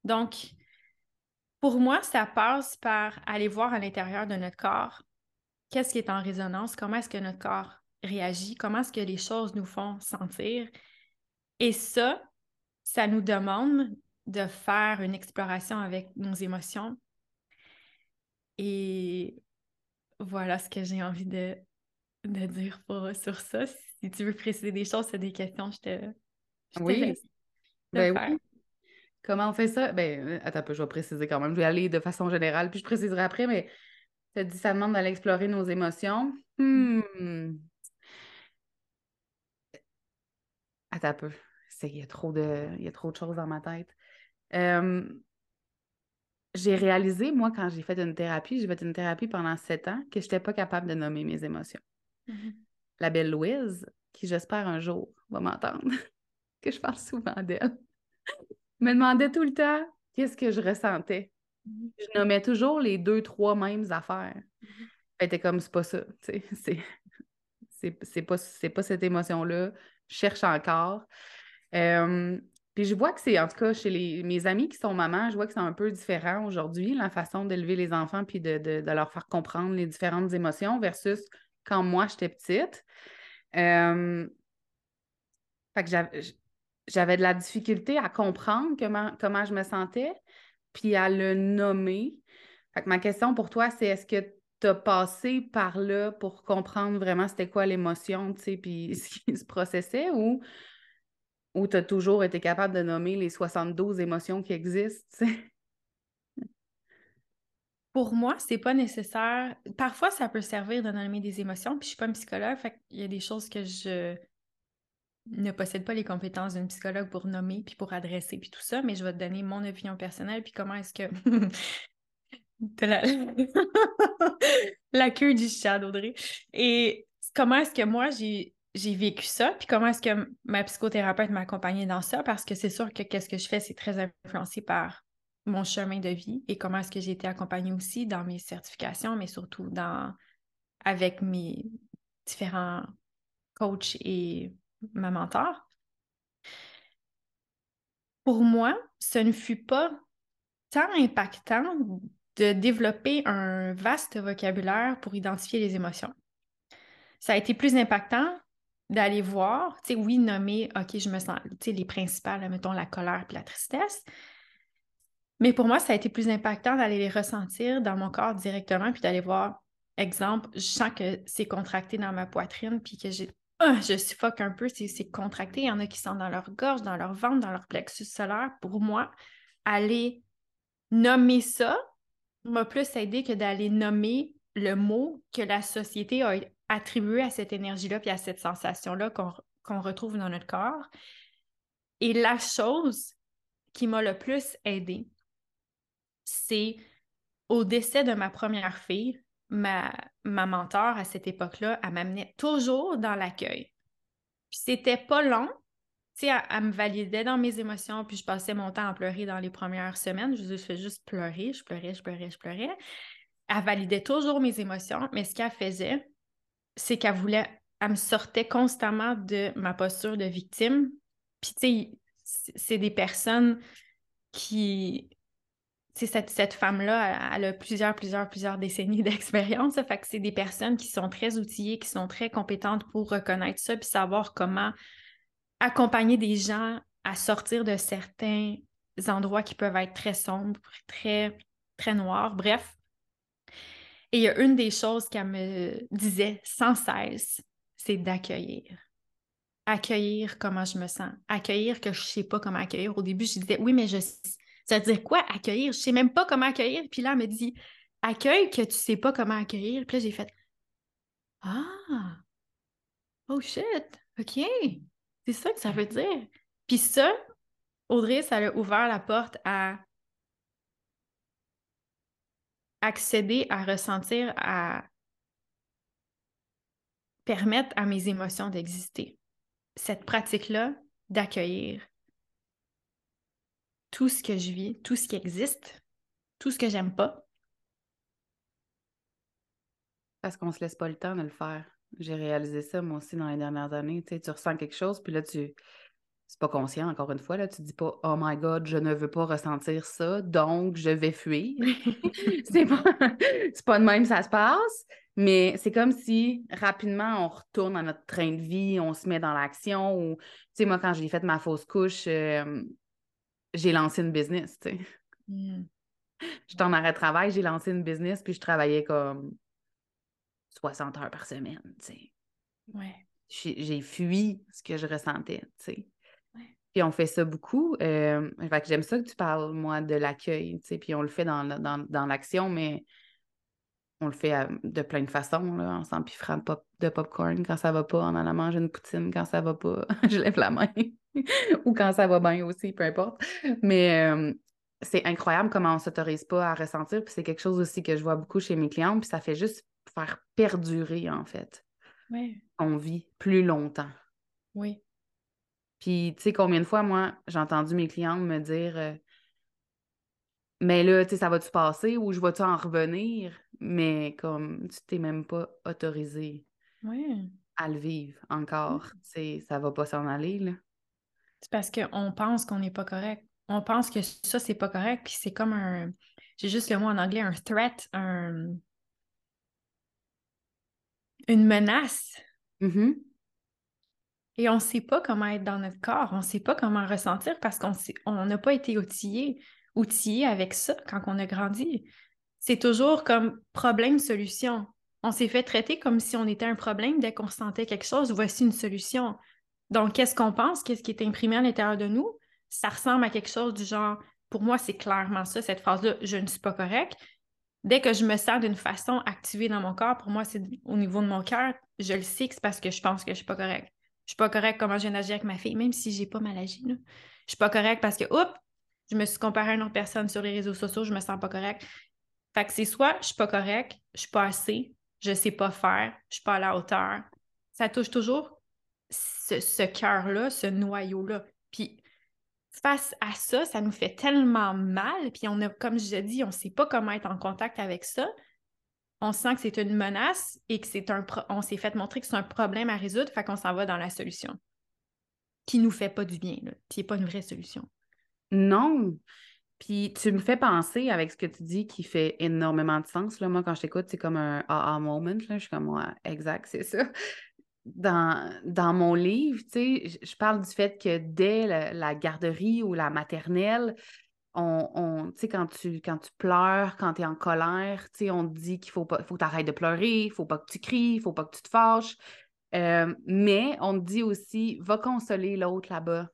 Donc, pour moi, ça passe par aller voir à l'intérieur de notre corps qu'est-ce qui est en résonance, comment est-ce que notre corps réagit, comment est-ce que les choses nous font sentir. Et ça, ça nous demande de faire une exploration avec nos émotions. Et voilà ce que j'ai envie de, de dire pour, sur ça. Si tu veux préciser des choses, c'est des questions, je te, oui. ben Comment on fait ça? Ben, euh, attends un peu, je vais préciser quand même. Je vais aller de façon générale, puis je préciserai après, mais tu as dit ça demande d'aller explorer nos émotions. Hmm. Attends un peu. Il y, a trop de, il y a trop de choses dans ma tête. Euh, j'ai réalisé, moi, quand j'ai fait une thérapie, j'ai fait une thérapie pendant sept ans, que je n'étais pas capable de nommer mes émotions. Mm-hmm. La belle Louise, qui j'espère un jour va m'entendre, que je parle souvent d'elle, me demandait tout le temps qu'est-ce que je ressentais. Je nommais toujours les deux, trois mêmes affaires. Mm comme, c'est pas ça, tu sais, c'est pas, pas cette émotion-là. Je cherche encore. puis je vois que c'est, en tout cas, chez les, mes amis qui sont mamans, je vois que c'est un peu différent aujourd'hui, la façon d'élever les enfants puis de, de, leur faire comprendre les différentes émotions versus quand moi, j'étais petite. fait que j'avais de la difficulté à comprendre comment, comment je me sentais puis à le nommer. Fait que ma question pour toi, c'est est-ce que tu as passé par là pour comprendre vraiment c'était quoi l'émotion, tu sais, puis ce qui se processait ou, tu as toujours été capable de nommer les 72 émotions qui existent, Pour moi, c'est pas nécessaire. Parfois, ça peut servir de nommer des émotions, puis je suis pas une psychologue, fait qu'il y a des choses que je ne possède pas les compétences d'une psychologue pour nommer puis pour adresser puis tout ça, mais je vais te donner mon opinion personnelle puis comment est-ce que la... queue du chat d'Audrey. Et comment est-ce que moi j'ai j'ai vécu ça, puis comment est-ce que ma psychothérapeute m'a accompagnée dans ça, parce que c'est sûr que qu'est-ce que je fais, c'est très influencé par mon chemin de vie et comment est-ce que j'ai été accompagnée aussi dans mes certifications, mais surtout dans avec mes différents coachs et ma mentor. Pour moi, ce ne fut pas tant impactant de développer un vaste vocabulaire pour identifier les émotions. Ça a été plus impactant d'aller voir, tu sais, oui, nommer, OK, je me sens, tu sais, les principales, mettons la colère puis la tristesse. Mais pour moi, ça a été plus impactant d'aller les ressentir dans mon corps directement puis d'aller voir, exemple, je sens que c'est contracté dans ma poitrine puis que j'ai ah, je suffoque un peu, c'est contracté. Il y en a qui sont dans leur gorge, dans leur ventre, dans leur plexus solaire. Pour moi, aller nommer ça m'a plus aidé que d'aller nommer le mot que la société a attribué à cette énergie-là puis à cette sensation-là qu'on retrouve dans notre corps. Et la chose qui m'a le plus aidé, c'est au décès de ma première fille, ma, ma mentor à cette époque-là, elle m'amenait toujours dans l'accueil. Puis c'était pas long. Tu sais, elle, me validait dans mes émotions, puis je passais mon temps à pleurer dans les premières semaines. Je, je fais juste pleurer, je pleurais, je pleurais, je pleurais. Elle validait toujours mes émotions, mais ce qu'elle faisait, c'est qu'elle voulait, elle me sortait constamment de ma posture de victime. Puis, tu sais, c'est des personnes qui, cette, cette femme-là, elle, a plusieurs, plusieurs, plusieurs décennies d'expérience. Fait que c'est des personnes qui sont très outillées, qui sont très compétentes pour reconnaître ça, puis savoir comment accompagner des gens à sortir de certains endroits qui peuvent être très sombres, très, très noirs, bref. Et il y a une des choses qu'elle me disait sans cesse, c'est d'accueillir. Accueillir comment je me sens. Accueillir que je ne sais pas comment accueillir. Au début, je disais, oui, mais je ça veut dire quoi, accueillir? Je sais même pas comment accueillir. Puis là, elle me dit, accueille que tu sais pas comment accueillir. Puis là, j'ai fait, ah, oh shit, OK. C'est ça que ça veut dire. Puis ça, Audrey, ça a ouvert la porte à accéder à ressentir, à permettre à mes émotions d'exister. Cette pratique-là d'accueillir, tout ce que je vis, tout ce qui existe, tout ce que j'aime pas. Parce qu'on se laisse pas le temps de le faire. J'ai réalisé ça moi aussi dans les dernières années. Tu, sais, tu ressens quelque chose, puis là, tu. C'est pas conscient, encore une fois, là. Tu dis pas Oh my God, je ne veux pas ressentir ça, donc je vais fuir. c'est pas... pas de même ça se passe. Mais c'est comme si rapidement on retourne à notre train de vie, on se met dans l'action. Ou, tu sais, moi, quand j'ai fait ma fausse couche, euh, j'ai lancé une business, tu sais. Mm. J'étais en arrêt de travail, j'ai lancé une business, puis je travaillais comme 60 heures par semaine, tu sais. Ouais. J'ai fui ce que je ressentais, tu sais. Puis on fait ça beaucoup. Euh, fait que j'aime ça que tu parles, moi, de l'accueil, tu sais. Puis on le fait dans, dans, l'action, mais on le fait euh, de plein de façons, là, en s'empiffrant de, pop, de popcorn quand ça va pas, en allant manger une poutine quand ça va pas. je lève la main. ou quand ça va bien aussi, peu importe. Mais euh, c'est incroyable comment on s'autorise pas à ressentir. Puis c'est quelque chose aussi que je vois beaucoup chez mes clients. Puis ça fait juste faire perdurer, en fait. Oui. On vit plus longtemps. Oui. Puis, tu sais, combien de fois, moi, j'ai entendu mes clientes me dire euh, Mais là, tu sais, ça va-tu passer ou je vais-tu en revenir? Mais comme tu t'es même pas autorisé Oui. à le vivre encore, tu sais, ça va pas s'en aller, là. C'est parce qu'on pense qu'on n'est pas correct. On pense que ça, c'est pas correct, puis c'est comme un. J'ai juste le mot en anglais, un threat, un. Une menace. Mhm. Et on ne sait pas comment être dans notre corps, on ne sait pas comment ressentir parce qu'on on n'a pas été outillé, outillé avec ça quand on a grandi. C'est toujours comme problème-solution. On s'est fait traiter comme si on était un problème dès qu'on sentait quelque chose, voici une solution. Donc, qu'est-ce qu'on pense, qu'est-ce qui est imprimé à l'intérieur de nous? Ça ressemble à quelque chose du genre, pour moi, c'est clairement ça, cette phrase-là, je ne suis pas correct. Dès que je me sens d'une façon activée dans mon corps, pour moi, c'est au niveau de mon cœur, je le sais que c'est parce que je pense que je suis pas correct. Je suis pas correct comment je viens d'agir avec ma fille, même si j'ai pas mal agi. Je suis pas correct parce que, oups, je me suis comparée à une autre personne sur les réseaux sociaux, je me sens pas correct. Fait que c'est soit je suis pas correct, je suis pas assez, je sais pas faire, je suis pas à la hauteur. Ça touche toujours ce, ce cœur-là, ce noyau-là. Puis face à ça, ça nous fait tellement mal, puis on a, comme je dit, on sait pas comment être en contact avec ça. On sent que c'est une menace et que c'est un on s'est fait montrer que c'est un problème à résoudre, fait qu'on s'en va dans la solution. Qui nous fait pas du bien, qui est pas une vraie solution. Non. Puis tu me fais penser avec ce que tu dis qui fait énormément de sens. Là. Moi, quand je t'écoute, c'est comme un aha moment. Là. Je suis comme, ouais, exact, c'est ça. Dans, dans mon livre, tu sais, je- parle du fait que dès la, la garderie ou la maternelle, on, on- quand tu, quand tu pleures, quand tu es en colère, on te dit qu'il faut pas, faut que tu arrêtes de pleurer, il faut pas que tu cries, il faut pas que tu te fâches. Euh, mais on te dit aussi, va consoler l'autre là-bas,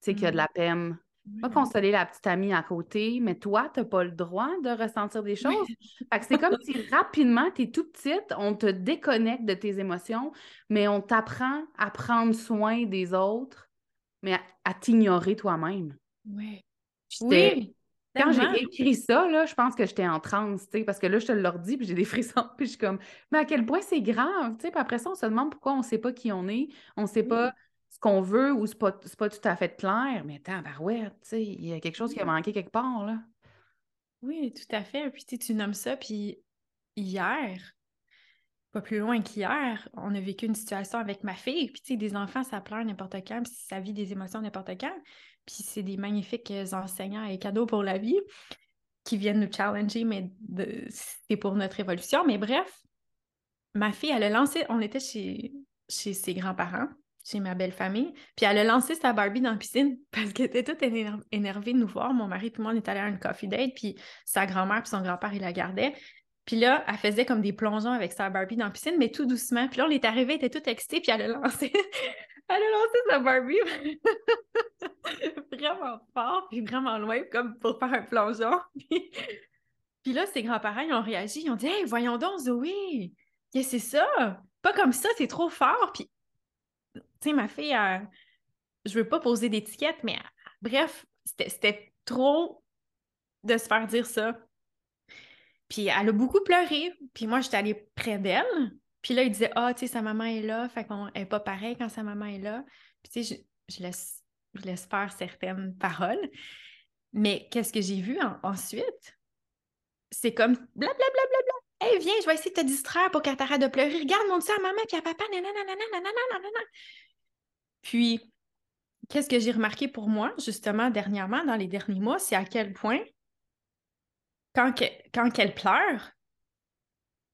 tu sais, qui a de la peine. Va consoler la petite amie à côté, mais toi, tu n'as pas le droit de ressentir des choses. Fait que c'est comme si rapidement, tu es tout petite, on te déconnecte de tes émotions, mais on t'apprend à prendre soin des autres, mais à, à t'ignorer toi-même. Oui. Oui. Quand j'ai écrit ça, là, je pense que j'étais en transe, parce que là, je te le redis, puis j'ai des frissons, puis je suis comme, mais à quel point c'est grave, tu sais, après ça, on se demande pourquoi on ne sait pas qui on est, on ne sait pas qu'on veut ou c'est pas, pas tout à fait clair, mais attends, tu sais, il y a quelque chose qui a manqué quelque part, là. Oui, tout à fait. Puis tu nommes ça, puis hier, pas plus loin qu'hier, on a vécu une situation avec ma fille. Puis tu sais, des enfants, ça pleure n'importe quand, puis ça vit des émotions n'importe quand. Puis c'est des magnifiques enseignants et cadeaux pour la vie qui viennent nous challenger, mais de- c'est pour notre évolution. Mais bref, ma fille, elle a lancé, on était chez, chez ses grands-parents, chez ma belle famille, puis elle a lancé sa Barbie dans la piscine parce qu'elle était toute éner- énervée de nous voir. Mon mari puis moi, on est allés à une coffee date, puis sa grand-mère puis son grand-père, ils la gardaient. Puis là, elle faisait comme des plongeons avec sa Barbie dans la piscine, mais tout doucement. Puis là, on est arrivé, elle était toute excitée, puis elle a lancé, elle a lancé sa Barbie vraiment fort, puis vraiment loin, comme pour faire un plongeon. Puis, là, ses grands-parents, ils ont réagi, ils ont dit Hey, voyons donc, Zoé, c'est ça? Pas comme ça, c'est trop fort. Puis, tu sais, ma fille, elle- je veux pas poser d'étiquette, mais bref, c'était trop de se faire dire ça. Puis elle a beaucoup pleuré. Puis moi, j'étais allée près d'elle. Puis là, il disait Ah, tu sais, sa maman est là. Fait qu'on n'est pas pareil quand sa maman est là. Puis tu sais, je, laisse, je laisse faire certaines paroles. Mais qu'est-ce que j'ai vu en- ensuite? C'est comme blablabla. Hey, viens, je vais essayer de te distraire pour qu'elle t'arrête de pleurer. Regarde, montre ça à maman puis à papa. Nanana, nanana, nanana. Puis, qu'est-ce que j'ai remarqué pour moi, justement, dernièrement, dans les derniers mois, c'est à quel point, quand, que- pleure,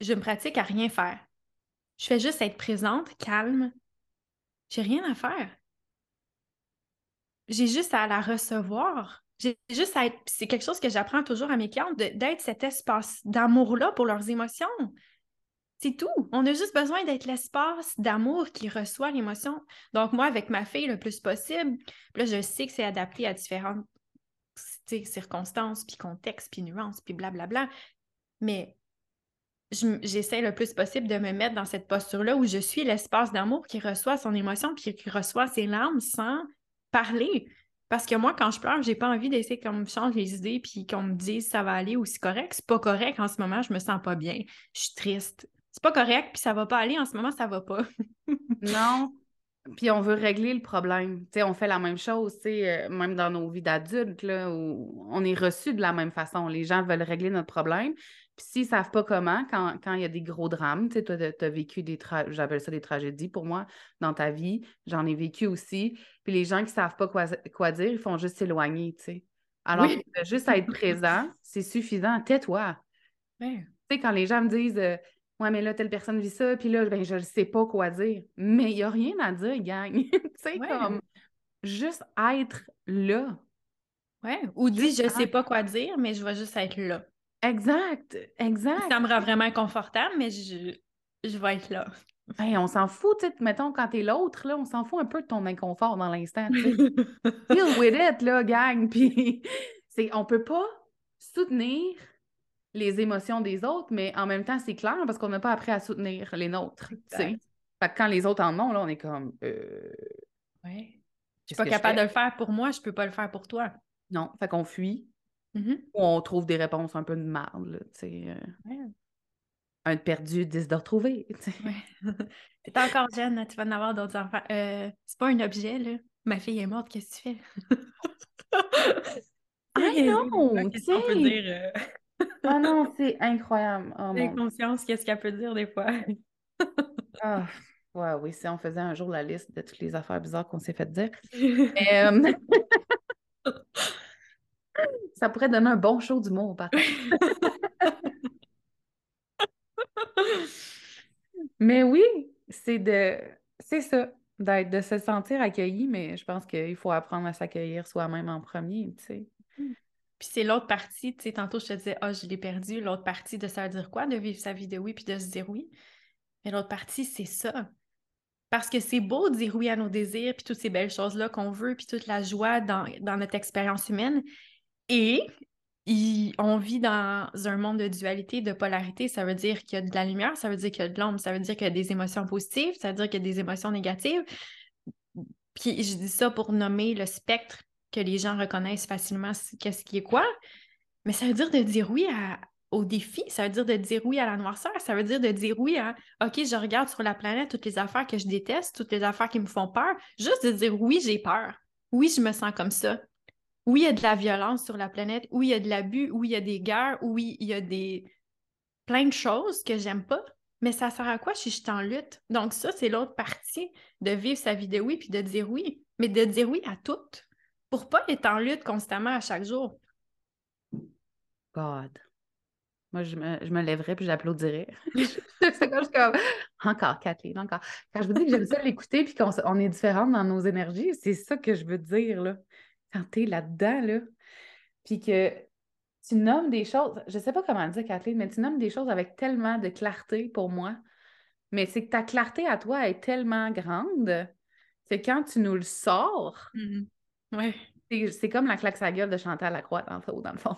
je me pratique à rien faire. Je fais juste être présente, calme. J'ai rien à faire. J'ai juste à la recevoir. J'ai juste à être. C'est quelque chose que j'apprends toujours à mes clientes, d'être cet espace d'amour-là pour leurs émotions. C'est tout. On a juste besoin d'être l'espace d'amour qui reçoit l'émotion. Donc, moi, avec ma fille, le plus possible, là, je sais que c'est adapté à différentes circonstances, puis contextes, puis nuances, puis blablabla. Mais j'essaie le plus possible de me mettre dans cette posture-là où je suis l'espace d'amour qui reçoit son émotion, puis qui reçoit ses larmes sans parler. Parce que moi, quand je pleure, j'ai pas envie d'essayer qu'on me change les idées puis qu'on me dise ça va aller ou c'est correct. C'est pas correct en ce moment, je me sens pas bien. Je suis triste. C'est pas correct, puis ça va pas aller en ce moment, ça va pas. Non, puis on veut régler le problème. Tu sais, on fait la même chose, tu sais, euh, même dans nos vies d'adultes, on est reçu de la même façon. Les gens veulent régler notre problème. Puis s'ils ne savent pas comment, quand, quand il y a des gros drames, tu sais, toi, tu as vécu des tragédies, j'appelle ça des tragédies pour moi, dans ta vie. J'en ai vécu aussi. Puis les gens qui ne savent pas quoi, quoi dire, ils font juste s'éloigner, tu sais. Alors, juste à être présent, c'est suffisant. Tais-toi. Tu sais, quand les gens me disent euh, Ouais, mais là, telle personne vit ça, puis là, ben, je ne sais pas quoi dire. Mais il n'y a rien à dire, gang. tu sais, comme juste être là. Ouais. Ou dis je ne sais pas quoi dire, mais je vais juste être là. Exact, exact. Ça me rend vraiment confortable, mais je, je vais être là. Ben, on s'en fout, tu sais, mettons, quand t'es l'autre, là, on s'en fout un peu de ton inconfort dans l'instant, Feel with it, là, gang, puis c'est, on peut pas soutenir les émotions des autres, mais en même temps, c'est clair parce qu'on n'a pas appris à soutenir les nôtres. Fait que quand les autres en ont, là, on est comme. Euh... Ouais. Je suis pas capable de le faire pour moi, je peux pas le faire pour toi. Non, fait qu'on fuit. Mm-hmm. Ou on trouve des réponses un peu de tu sais. Euh. Un de perdu, dix de retrouver. Ouais. T'es encore jeune, tu vas en avoir d'autres enfants. Euh, c'est pas un objet, là. Ma fille est morte, qu'est-ce que tu fais? ah non! Qu'est-ce qu'on Ah non, c'est incroyable. Oh, conscience, qu'est-ce qu'elle peut dire des fois? ah, ouais, oui, si on faisait un jour la liste de toutes les affaires bizarres qu'on s'est fait dire. Euh, ça pourrait donner un bon show du mot, par Mais oui, c'est de c'est ça, d'être de se sentir accueilli, mais je pense qu'il faut apprendre à s'accueillir soi-même en premier, tu sais. Puis c'est l'autre partie, tu sais, tantôt je te disais, ah, je l'ai perdu, l'autre partie de ça dire quoi, de vivre sa vie de oui puis de se dire oui? Mais l'autre partie, c'est ça. Parce que c'est beau de dire oui à nos désirs, puis toutes ces belles choses-là qu'on veut, puis toute la joie dans, notre expérience humaine. Et on vit dans un monde de dualité, de polarité. Ça veut dire qu'il y a de la lumière, ça veut dire qu'il y a de l'ombre, ça veut dire qu'il y a des émotions positives, ça veut dire qu'il y a des émotions négatives. Puis je dis ça pour nommer le spectre que les gens reconnaissent facilement qu'est-ce qui est quoi. Mais ça veut dire de dire oui au défi, ça veut dire de dire oui à la noirceur, ça veut dire de dire oui à OK, je regarde sur la planète toutes les affaires que je déteste, toutes les affaires qui me font peur, juste de dire oui, j'ai peur. Oui, je me sens comme ça. Oui, il y a de la violence sur la planète, oui, il y a de l'abus, oui, il y a des guerres, oui, il y a des plein de choses que j'aime pas, mais ça sert à quoi si je suis en lutte? Donc ça, c'est l'autre partie de vivre sa vie de oui puis de dire oui, mais de dire oui à toutes pour pas être en lutte constamment à chaque jour. God. Moi, je me, je me lèverais puis j'applaudirais. c'est comme, comme encore, Kathleen, encore. Quand je vous dis que j'aime ça l'écouter puis qu'on on est différentes dans nos énergies, c'est ça que je veux dire, là. Quand t'es là-dedans, là. Puis que tu nommes des choses, je sais pas comment dire, Kathleen, mais tu nommes des choses avec tellement de clarté pour moi. Mais c'est que ta clarté à toi est tellement grande que quand tu nous le sors, mm-hmm. Ouais. C'est comme la claque sa gueule de Chantal Lacroix, dans le, dans le fond,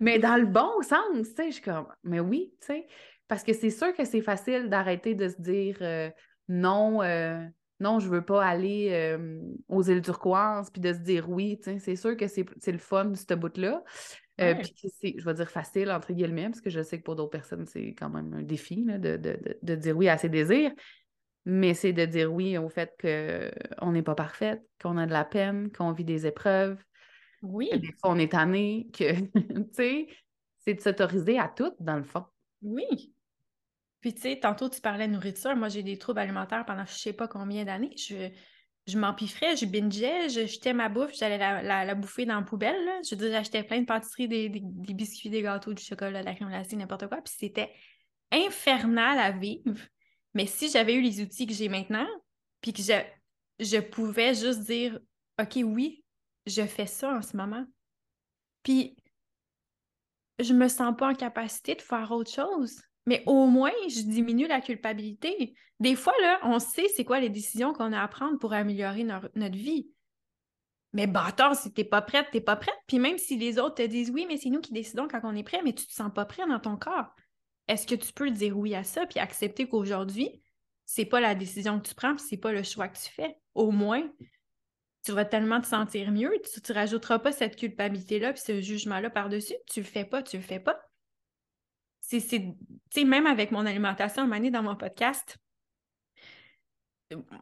Mais dans le bon sens, tu sais, je suis comme, mais oui, tu sais. Parce que c'est sûr que c'est facile d'arrêter de se dire euh, non, euh, non, je veux pas aller euh, aux îles turquoises, puis de se dire oui, tu sais. C'est sûr que c'est le fun, ce bout-là. Puis c'est, je vais dire facile, entre guillemets, parce que je sais que pour d'autres personnes, c'est quand même un défi de, de, de, de, dire oui à ses désirs mais c'est de dire oui au fait qu'on n'est pas parfaite, qu'on a de la peine, qu'on vit des épreuves. Oui. Que des fois, on est tanné, que, tu sais, c'est de s'autoriser à tout, dans le fond. Oui. Puis, tu sais, tantôt, tu parlais de nourriture. Moi, j'ai des troubles alimentaires pendant je sais pas combien d'années. Je, je m'empiffrais, je bingeais, je jetais ma bouffe, j'allais la, bouffer dans la poubelle. Je veux j'achetais plein de pâtisseries, des, des, biscuits, des gâteaux, du chocolat, de la crème glacée, n'importe quoi. Puis c'était infernal à vivre. Mais si j'avais eu les outils que j'ai maintenant, puis que je, je pouvais juste dire OK, oui, je fais ça en ce moment. Puis je me sens pas en capacité de faire autre chose. Mais au moins, je diminue la culpabilité. Des fois, là, on sait c'est quoi les décisions qu'on a à prendre pour améliorer notre vie. Mais bâtard, si t'es pas prête, t'es pas prête. Puis même si les autres te disent oui, mais c'est nous qui décidons quand on est prêt, mais tu te sens pas prêt dans ton corps. Est-ce que tu peux dire oui à ça puis accepter qu'aujourd'hui, c'est pas la décision que tu prends puis c'est pas le choix que tu fais? Au moins, tu vas tellement te sentir mieux, tu ne rajouteras pas cette culpabilité-là puis ce jugement-là par-dessus. Tu le fais pas, tu le fais pas. C'est, même avec mon alimentation, à un moment dans mon podcast,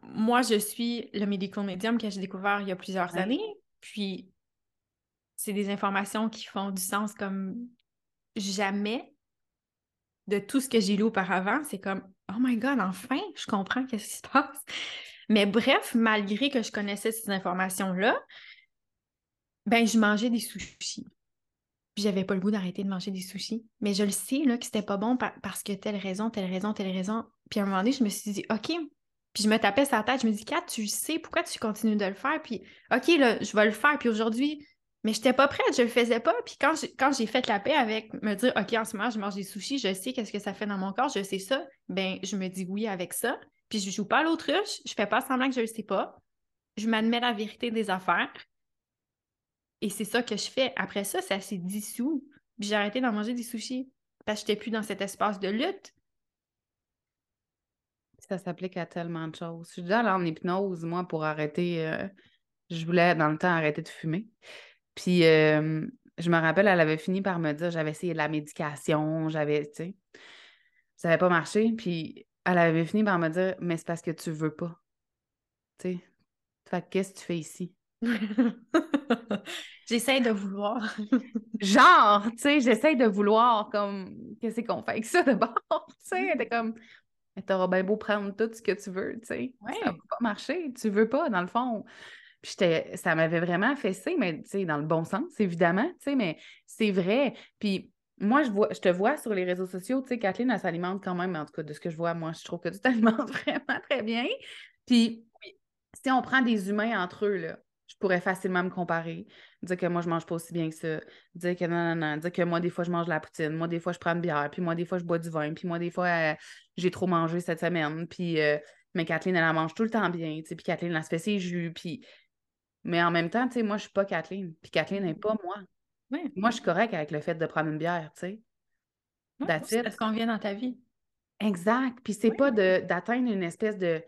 moi, je suis le medical medium que j'ai découvert il y a plusieurs années. Puis, c'est des informations qui font du sens comme jamais de tout ce que j'ai lu auparavant. C'est comme, oh my God, enfin, je comprends qu'est-ce qui se passe. Mais bref, malgré que je connaissais ces informations-là, ben, je mangeais des sushis. Puis j'avais pas le goût d'arrêter de manger des sushis. Mais je le sais là, que c'était pas bon parce que telle raison, telle raison, telle raison. Puis à un moment donné, je me suis dit, OK. Puis je me tapais sa tête, je me dis, Kat, tu sais, pourquoi tu continues de le faire? Puis OK, là, je vais le faire. Puis aujourd'hui, mais je n'étais pas prête, je le faisais pas. Puis quand j'ai, fait la paix avec me dire, OK, en ce moment, je mange des sushis, je sais qu'est-ce que ça fait dans mon corps, je sais ça, ben je me dis oui avec ça. Puis je joue pas à l'autruche, je fais pas semblant que je le sais pas. Je m'admets la vérité des affaires. Et c'est ça que je fais. Après ça, ça s'est dissous. Puis j'ai arrêté d'en manger des sushis parce que j'étais plus dans cet espace de lutte. Ça s'applique à tellement de choses. Je suis déjà allée en hypnose, moi, pour arrêter. Euh, je voulais, dans le temps, arrêter de fumer. Puis euh, je me rappelle, elle avait fini par me dire j'avais essayé de la médication, j'avais, tu sais, ça n'avait pas marché. Puis elle avait fini par me dire mais c'est parce que tu veux pas. Tu sais, fait qu'est-ce que tu fais ici? j'essaie de vouloir. Genre, tu sais, j'essaie de vouloir, comme, qu'est-ce qu'on fait avec ça de bord? Tu sais, t'es comme, t'auras bien beau prendre tout ce que tu veux, tu sais. Ça va pas marcher, tu veux pas, dans le fond. Puis ça m'avait vraiment fessé, mais dans le bon sens, évidemment, mais c'est vrai. Puis moi, je, vois, je te vois sur les réseaux sociaux, tu sais, Kathleen, elle s'alimente quand même, en tout cas, de ce que je vois, moi, je trouve que tu t'alimentes vraiment très bien. Puis si on prend des humains entre eux, là, je pourrais facilement me comparer, dire que moi, je mange pas aussi bien que ça, dire que non, non, non, dire que moi, des fois, je mange de la poutine, moi, des fois, je prends une bière, puis moi, des fois, je bois du vin, puis moi, des fois, euh, j'ai trop mangé cette semaine, puis... Euh, mais Kathleen, elle en mange tout le temps bien, tu sais, puis Kathleen, elle se fait ses jus, puis mais en même temps, tu sais, moi, je suis pas Kathleen. Puis Kathleen n'est pas moi. Moi, je suis correcte avec le fait de prendre une bière, tu sais. Ouais, c'est ce qu'on vient dans ta vie. Exact. Puis c'est pas d'atteindre une espèce de,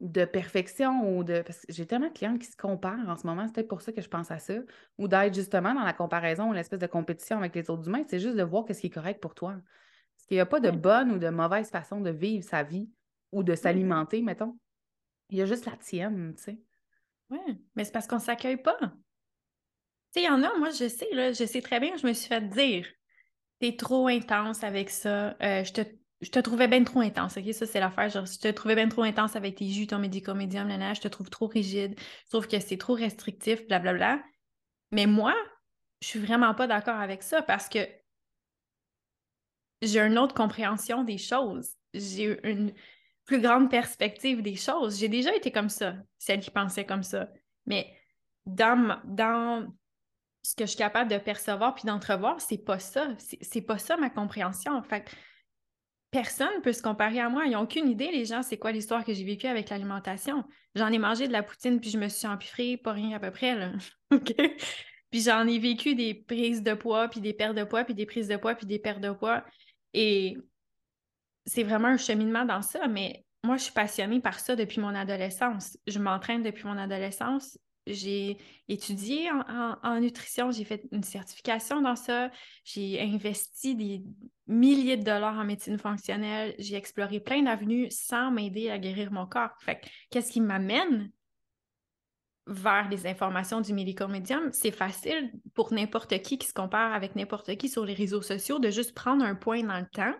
de perfection ou de. Parce que j'ai tellement de clients qui se comparent en ce moment, c'est peut-être pour ça que je pense à ça. Ou d'être justement dans la comparaison ou l'espèce de compétition avec les autres humains. C'est juste de voir ce qui est correct pour toi. Parce qu'il n'y a pas de bonne ou de mauvaise façon de vivre sa vie ou de s'alimenter, mettons. Il y a juste la tienne, tu sais. Oui, mais c'est parce qu'on ne s'accueille pas. Tu sais, il y en a, moi, je sais, là, je sais très bien, je me suis fait dire T'es trop intense avec ça. Euh, je, te, je te trouvais bien trop intense, OK? Ça, c'est l'affaire. Genre, je te trouvais bien trop intense avec tes jus, ton médicomédium, là, je te trouve trop rigide. Je trouve que c'est trop restrictif, blablabla. Mais moi, je suis vraiment pas d'accord avec ça parce que j'ai une autre compréhension des choses. J'ai une, plus grande perspective des choses. J'ai déjà été comme ça, celle qui pensait comme ça. Mais dans, dans ce que je suis capable de percevoir puis d'entrevoir, c'est pas ça. C'est pas ça ma compréhension. Fait personne ne peut se comparer à moi. Ils n'ont aucune idée, les gens, c'est quoi l'histoire que j'ai vécue avec l'alimentation. J'en ai mangé de la poutine puis je me suis empiffrée, pas rien à peu près. Là. Puis j'en ai vécu des prises de poids, puis des pertes de poids, puis des prises de poids, puis des pertes de poids. Et c'est vraiment un cheminement dans ça, mais moi, je suis passionnée par ça depuis mon adolescence. Je m'entraîne depuis mon adolescence. J'ai étudié en, nutrition, j'ai fait une certification dans ça, j'ai investi des milliers de dollars en médecine fonctionnelle, j'ai exploré plein d'avenues sans m'aider à guérir mon corps. Qu'est-ce qui m'amène vers les informations du médical medium, c'est facile pour n'importe qui qui se compare avec n'importe qui sur les réseaux sociaux de juste prendre un point dans le temps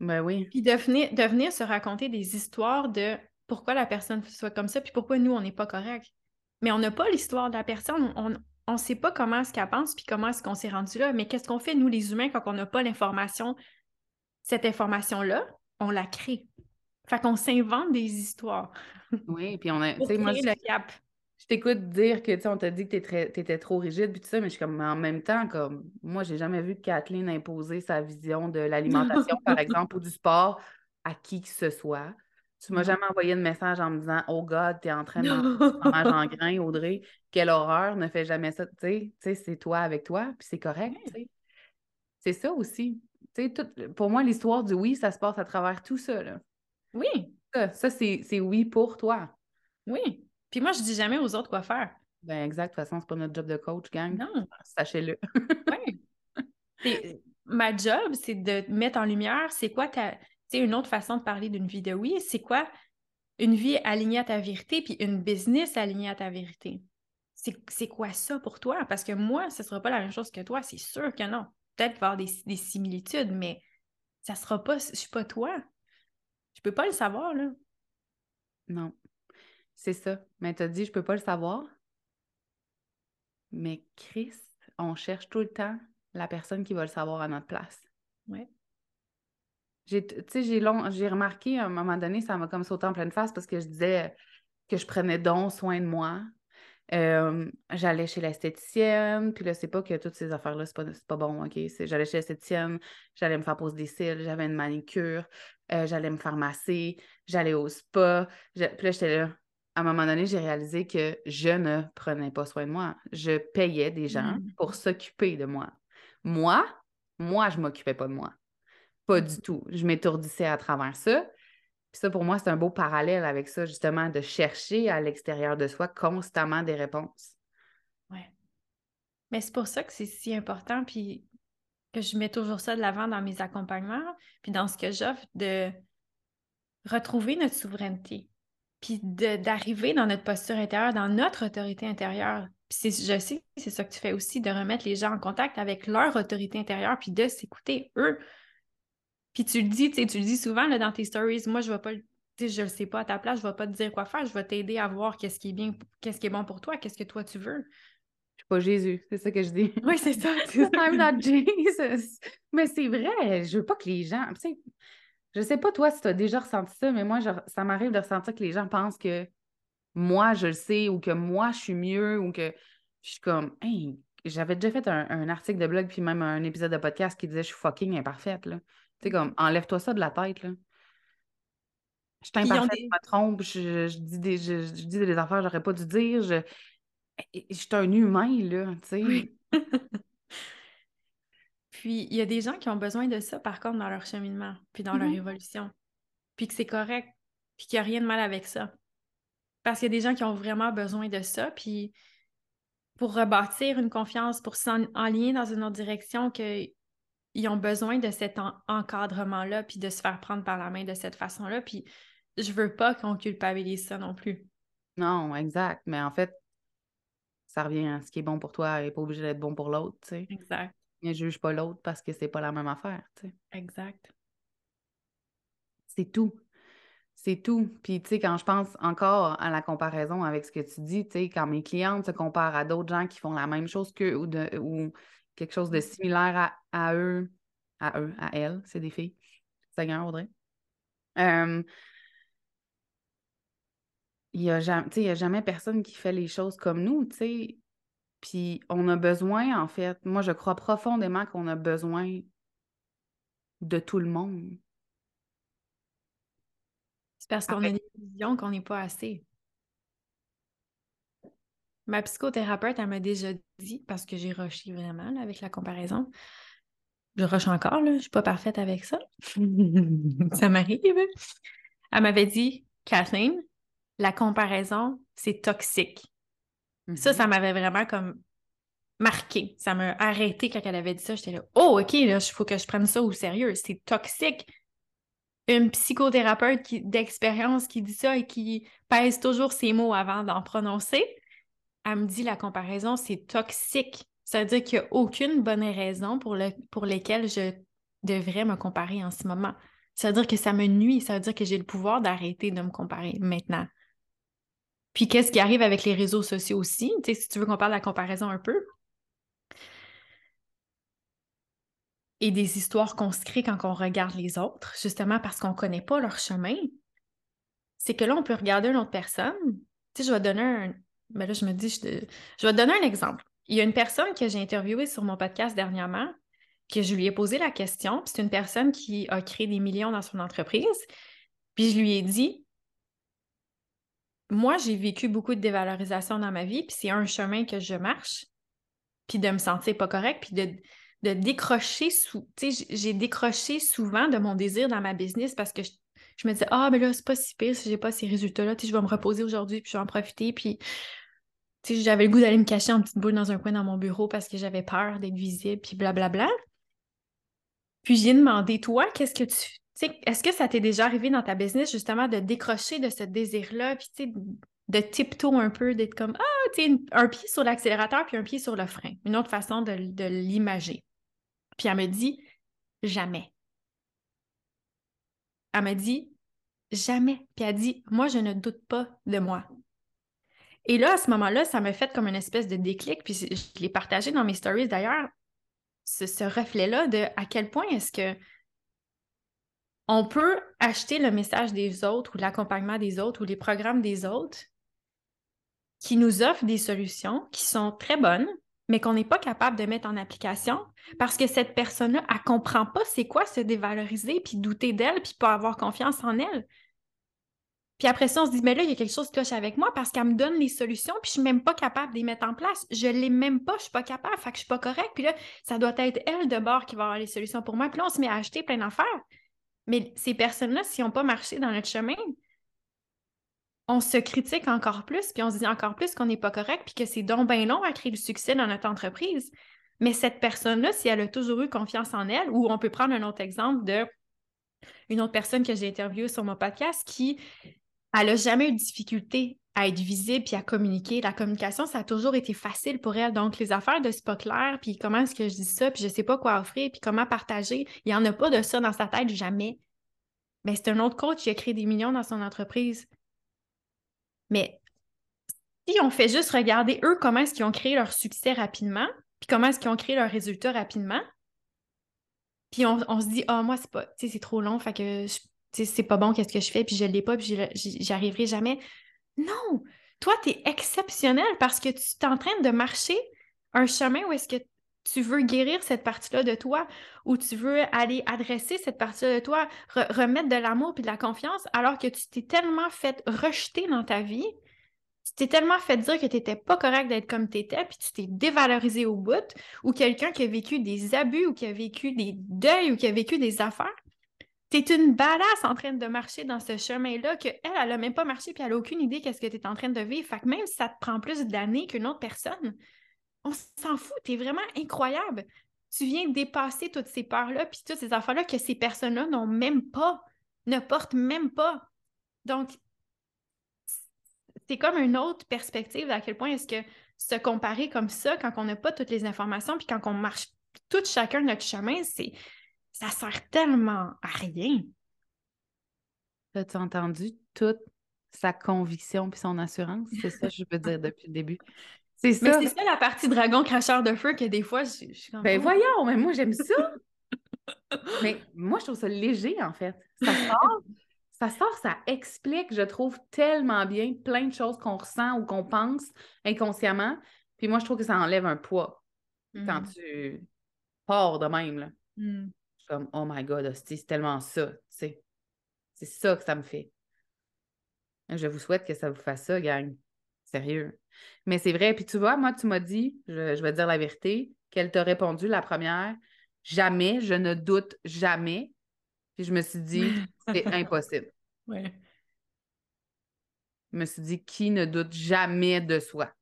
ben oui. Puis de venir, se raconter des histoires de pourquoi la personne soit comme ça, puis pourquoi nous, on n'est pas correct. Mais on n'a pas l'histoire de la personne, on ne sait pas comment est-ce qu'elle pense, puis comment est-ce qu'on s'est rendu là. Mais qu'est-ce qu'on fait, nous, les humains, quand on n'a pas l'information, cette information-là, on la crée. Fait qu'on s'invente des histoires. Oui, puis on a. Pour moi, le cap je t'écoute dire que, tu sais, on t'a dit que tu étais trop rigide, puis tout ça, mais je suis comme, en même temps, comme, moi, j'ai jamais vu Kathleen imposer sa vision de l'alimentation, par exemple, ou du sport à qui que ce soit. Tu m'as jamais envoyé de message en me disant, oh God, t'es en train de manger en grain, Audrey, quelle horreur, ne fais jamais ça, tu sais, c'est toi avec toi, puis c'est correct, tu sais. C'est ça aussi. Tu sais, tout, pour moi, l'histoire du oui, ça se passe à travers tout ça, là. Oui. Ça, ça c'est oui pour toi. Oui. Puis moi, je dis jamais aux autres quoi faire. Ben exact, de toute façon, c'est pas notre job de coach, gang. Non. Sachez-le. oui. Ma job, c'est de mettre en lumière c'est quoi ta, sais, une autre façon de parler d'une vie de oui, c'est quoi? Une vie alignée à ta vérité, puis une business alignée à ta vérité. C'est quoi ça pour toi? Parce que moi, ce ne sera pas la même chose que toi, c'est sûr que non. Peut-être qu'il va y avoir des, similitudes, mais ça ne sera pas, je ne suis pas toi. Je ne peux pas le savoir, là. Non. C'est ça. Mais tu as dit, je ne peux pas le savoir. Mais Christ, on cherche tout le temps la personne qui va le savoir à notre place. Oui. J'ai, j'ai, long, j'ai remarqué à un moment donné, ça m'a comme sauté en pleine face parce que je disais que je prenais donc soin de moi. j'allais chez l'esthéticienne, puis là, c'est pas que toutes ces affaires-là, c'est pas, pas bon, OK? j'allais chez l'esthéticienne, j'allais me faire poser des cils, j'avais une manicure, euh, j'allais me faire masser, j'allais au spa. puis là, j'étais là, à un moment donné, j'ai réalisé que je ne prenais pas soin de moi. Je payais des gens mmh. pour s'occuper de moi. Moi, moi, je m'occupais pas de moi. Pas du tout. Je m'étourdissais à travers ça. Puis ça, pour moi, c'est un beau parallèle avec ça, justement, de chercher à l'extérieur de soi constamment des réponses. Oui. Mais c'est pour ça que c'est si important, puis que je mets toujours ça de l'avant dans mes accompagnements, puis dans ce que j'offre, de retrouver notre souveraineté puis d'arriver dans notre posture intérieure, dans notre autorité intérieure. Puis je sais c'est ça que tu fais aussi, de remettre les gens en contact avec leur autorité intérieure, puis de s'écouter eux. Puis tu le dis, tu le dis souvent là, dans tes stories, moi je vais pas je le sais pas à ta place, je vais pas te dire quoi faire, je vais t'aider à voir qu'est-ce qui est bien, qu'est-ce qui est bon pour toi, qu'est-ce que toi tu veux. Je suis pas Jésus, c'est ça que je dis. Oui, c'est ça. I'm not Jesus. Mais c'est vrai, je veux pas que les gens, je sais pas toi si tu as déjà ressenti ça, mais moi, ça m'arrive de ressentir que les gens pensent que moi, je le sais ou que moi, je suis mieux ou que je suis comme, hey, j'avais déjà fait un, article de blog puis même un épisode de podcast qui disait je suis fucking imparfaite. Là. Tu sais, comme, enlève-toi ça de la tête. Là. Je suis imparfaite, je me trompe, je, dis des, je, dis des affaires que j'aurais pas dû dire. Je, je suis un humain, là, tu sais. Oui. Puis, il y a des gens qui ont besoin de ça, par contre, dans leur cheminement, puis dans leur mm-hmm. évolution. Puis que c'est correct, puis qu'il n'y a rien de mal avec ça. Parce qu'il y a des gens qui ont vraiment besoin de ça, puis pour rebâtir une confiance, pour s'enligner dans une autre direction, qu'ils ont besoin de cet encadrement-là, puis de se faire prendre par la main de cette façon-là. Puis je veux pas qu'on culpabilise ça non plus. Non, exact. Mais en fait, ça revient à ce qui est bon pour toi et pas obligé d'être bon pour l'autre, tu sais. Exact. Ne juge pas l'autre parce que c'est pas la même affaire, tu sais. Exact. C'est tout. C'est tout. Puis, tu sais, quand je pense encore à la comparaison avec ce que tu dis, tu sais, quand mes clientes se comparent à d'autres gens qui font la même chose qu'eux ou, de, ou quelque chose de similaire à, eux, à eux, à elles, c'est des filles. Seigneur, Audrey. il n'y a, a, jamais personne qui fait les choses comme nous, tu sais. Puis on a besoin, en fait, moi je crois profondément qu'on a besoin de tout le monde. C'est parce qu'on a une vision qu'on n'est pas assez. Ma psychothérapeute, elle m'a déjà dit, parce que j'ai rushé vraiment avec la comparaison. Je rush encore, là, je suis pas parfaite avec ça. ça m'arrive. Elle m'avait dit, Kathleen, la comparaison, c'est toxique. Ça, ça mm-hmm. m'avait vraiment comme marqué. Ça m'a arrêté quand elle avait dit ça. J'étais là, oh, OK, il faut que je prenne ça au sérieux. C'est toxique. Une psychothérapeute d'expérience qui dit ça et qui pèse toujours ses mots avant d'en prononcer, elle me dit la comparaison, c'est toxique. Ça veut dire qu'il n'y a aucune bonne raison pour, le, pour lesquelles je devrais me comparer en ce moment. Ça veut dire que ça me nuit. Ça veut dire que j'ai le pouvoir d'arrêter de me comparer maintenant. Puis qu'est-ce qui arrive avec les réseaux sociaux aussi? Tu sais, si tu veux qu'on parle de la comparaison un peu. Et des histoires qu'on se crée quand on regarde les autres, justement parce qu'on ne connaît pas leur chemin. C'est que là, on peut regarder une autre personne. Tu sais, je vais donner un. Ben là, je me dis, je, je vais te donner un exemple. Il y a une personne que j'ai interviewée sur mon podcast dernièrement, que je lui ai posé la question. C'est une personne qui a créé des millions dans son entreprise. Puis je lui ai dit, moi, j'ai vécu beaucoup de dévalorisation dans ma vie, puis c'est un chemin que je marche, puis de me sentir pas correct, puis de, de décrocher, sous, tu sais, j'ai décroché souvent de mon désir dans ma business parce que je, me disais, ah, mais là, c'est pas si pire si j'ai pas ces résultats-là, tu sais, je vais me reposer aujourd'hui, puis je vais en profiter, puis tu sais, j'avais le goût d'aller me cacher en petite boule dans un coin dans mon bureau parce que j'avais peur d'être visible, puis blablabla. Puis j'ai demandé, toi, qu'est-ce que tu est-ce que ça t'est déjà arrivé dans ta business justement de décrocher de ce désir-là, puis tu de tiptoe un peu, d'être comme Ah, tu sais, un pied sur l'accélérateur puis un pied sur le frein. Une autre façon de, l'imager. Puis elle me dit Jamais. Elle me dit Jamais. Puis elle dit Moi, je ne doute pas de moi. Et là, à ce moment-là, ça m'a fait comme une espèce de déclic, puis je l'ai partagé dans mes stories d'ailleurs, ce reflet-là de à quel point est-ce que on peut acheter le message des autres ou l'accompagnement des autres ou les programmes des autres qui nous offrent des solutions qui sont très bonnes, mais qu'on n'est pas capable de mettre en application parce que cette personne-là, elle ne comprend pas c'est quoi se dévaloriser, puis douter d'elle, puis pas avoir confiance en elle. Puis après ça, on se dit, mais là, il y a quelque chose qui cloche avec moi parce qu'elle me donne les solutions, puis je suis même pas capable de les mettre en place. Je l'ai même pas, je suis pas capable, fait que je suis pas correcte. Puis là, ça doit être elle de bord qui va avoir les solutions pour moi. Puis là, on se met à acheter plein d'affaires. Mais ces personnes-là, s'ils n'ont pas marché dans notre chemin, on se critique encore plus, puis on se dit encore plus qu'on n'est pas correct, puis que c'est donc bien long à créer le succès dans notre entreprise. Mais cette personne-là, si elle a toujours eu confiance en elle, ou on peut prendre un autre exemple de une autre personne que j'ai interviewée sur mon podcast qui, elle n'a jamais eu de difficulté à être visible puis à communiquer. La communication, ça a toujours été facile pour elle. Donc, les affaires de c'est pas clair, puis comment est-ce que je dis ça, puis je sais pas quoi offrir, puis comment partager, il n'y en a pas de ça dans sa tête jamais. Mais c'est un autre coach qui a créé des millions dans son entreprise. Mais si on fait juste regarder eux comment est-ce qu'ils ont créé leur succès rapidement, puis comment est-ce qu'ils ont créé leurs résultats rapidement, puis on, se dit, ah, moi, c'est pas, c'est trop long, fait que c'est pas bon, qu'est-ce que je fais, puis je l'ai pas, puis j'y arriverai jamais. Non! Toi, tu es exceptionnel parce que tu es en train de marcher un chemin où est-ce que tu veux guérir cette partie-là de toi, ou tu veux aller adresser cette partie-là de toi, remettre de l'amour et de la confiance, alors que tu t'es tellement fait rejeter dans ta vie, tu t'es tellement fait dire que tu n'étais pas correct d'être comme tu étais, puis tu t'es dévalorisé au bout, ou quelqu'un qui a vécu des abus, ou qui a vécu des deuils, ou qui a vécu des affaires, tu es une badass en train de marcher dans ce chemin-là qu'elle, elle n'a même pas marché, puis elle n'a aucune idée qu'est-ce que tu es en train de vivre. Fait que même si ça te prend plus d'années qu'une autre personne, on s'en fout, tu es vraiment incroyable. Tu viens dépasser toutes ces peurs-là, puis toutes ces affaires-là que ces personnes-là n'ont même pas, ne portent même pas. Donc, c'est comme une autre perspective à quel point est-ce que se comparer comme ça, quand on n'a pas toutes les informations, puis quand on marche tout chacun notre chemin, c'est ça sert tellement à rien. As-tu entendu toute sa conviction puis son assurance? C'est ça que je veux dire depuis le début. C'est ça. c'est ça la partie dragon cracheur de feu que des fois, je, suis comme. Ben oh. voyons, mais moi, j'aime ça. mais moi, je trouve ça léger, en fait. Ça sort, ça sort, ça explique, je trouve, tellement bien plein de choses qu'on ressent ou qu'on pense inconsciemment. Puis moi, je trouve que ça enlève un poids quand mm. tu pars de même. Là. Mm. Je suis comme, oh my God, c'est tellement ça, tu sais. C'est ça que ça me fait. Je vous souhaite que ça vous fasse ça, gang. Sérieux. Mais c'est vrai. Puis tu vois, moi, tu m'as dit, je, vais dire la vérité, qu'elle t'a répondu la première, jamais, je ne doute jamais. Puis je me suis dit, c'est impossible. Ouais. Je me suis dit, qui ne doute jamais de soi?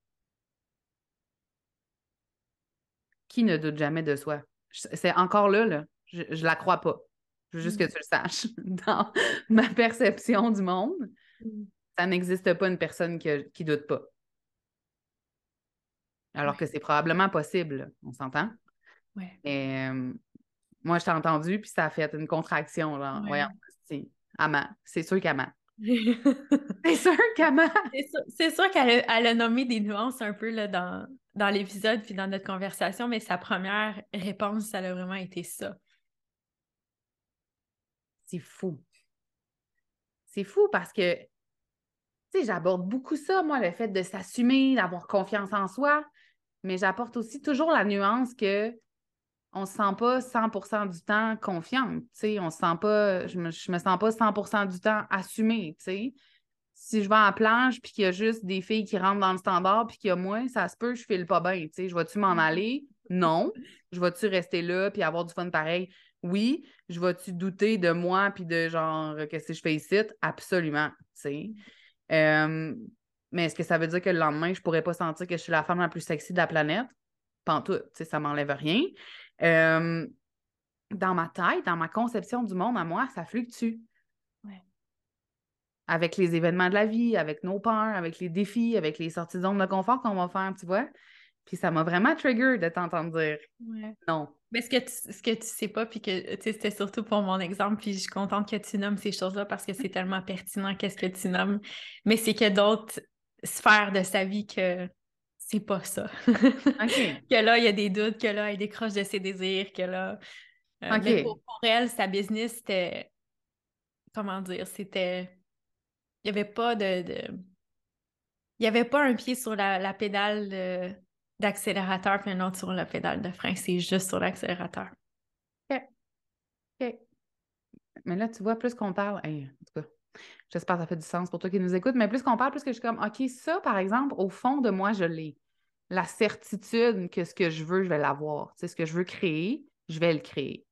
Qui ne doute jamais de soi? C'est encore là, là. Je, ne la crois pas. Je veux juste que mm. tu le saches. Dans ma perception du monde, mm. ça n'existe pas une personne qui, qui doute pas. Alors que c'est probablement possible, on s'entend? Oui. Mais moi, je t'ai entendu, puis ça a fait une contraction. Genre, Voyons, c'est Amant. C'est sûr qu'Amant. c'est sûr qu'Amant. C'est sûr, qu'elle a, nommé des nuances un peu là, dans, dans l'épisode puis dans notre conversation, mais sa première réponse, ça a vraiment été ça. C'est fou. C'est fou parce que, tu sais, j'aborde beaucoup ça, moi, le fait de s'assumer, d'avoir confiance en soi mais j'apporte aussi toujours la nuance que on ne se sent pas 100% du temps confiante, on se sent pas, je me, me sens pas 100% du temps assumée, Si je vais en plage puis qu'il y a juste des filles qui rentrent dans le standard puis qu'il y a moins, ça se peut, je file pas bien, tu Je vais-tu m'en mm-hmm. aller? Non. Je vais-tu rester là puis avoir du fun pareil? Oui. Je vais-tu douter de moi puis de genre, qu'est-ce que je fais ici? Absolument, tu euh, mais est-ce que ça veut dire que le lendemain, je ne pourrais pas sentir que je suis la femme la plus sexy de la planète? Pas en tout, ça ne m'enlève rien. Euh, dans ma tête, dans ma conception du monde à moi, ça fluctue. Ouais. Avec les événements de la vie, avec nos peurs, avec les défis, avec les sorties de zone de confort qu'on va faire, tu vois. Puis ça m'a vraiment trigger de t'entendre dire Ouais. non. Mais ce que tu, ce que tu sais pas, puis que c'était surtout pour mon exemple, puis je suis contente que tu nommes ces choses-là parce que c'est tellement pertinent qu'est-ce que tu nommes. Mais c'est que d'autres sphères de sa vie que c'est pas ça. Que là, il y a des doutes, que là, elle décroche de ses désirs, que là. euh, mais pour, pour elle, sa business, c'était. Comment dire? C'était. Il n'y avait pas de. de- Il n'y avait pas un pied sur la, la pédale de- d'accélérateur puis un autre sur la pédale de frein. C'est juste sur l'accélérateur. OK. Mais là, tu vois, plus qu'on parle, hey, en tout cas, j'espère que ça fait du sens pour toi qui nous écoutes, mais plus qu'on parle, plus que je suis comme, OK, ça, par exemple, au fond de moi, je l'ai. La certitude que ce que je veux, je vais l'avoir. Tu sais, ce que je veux créer, je vais le créer.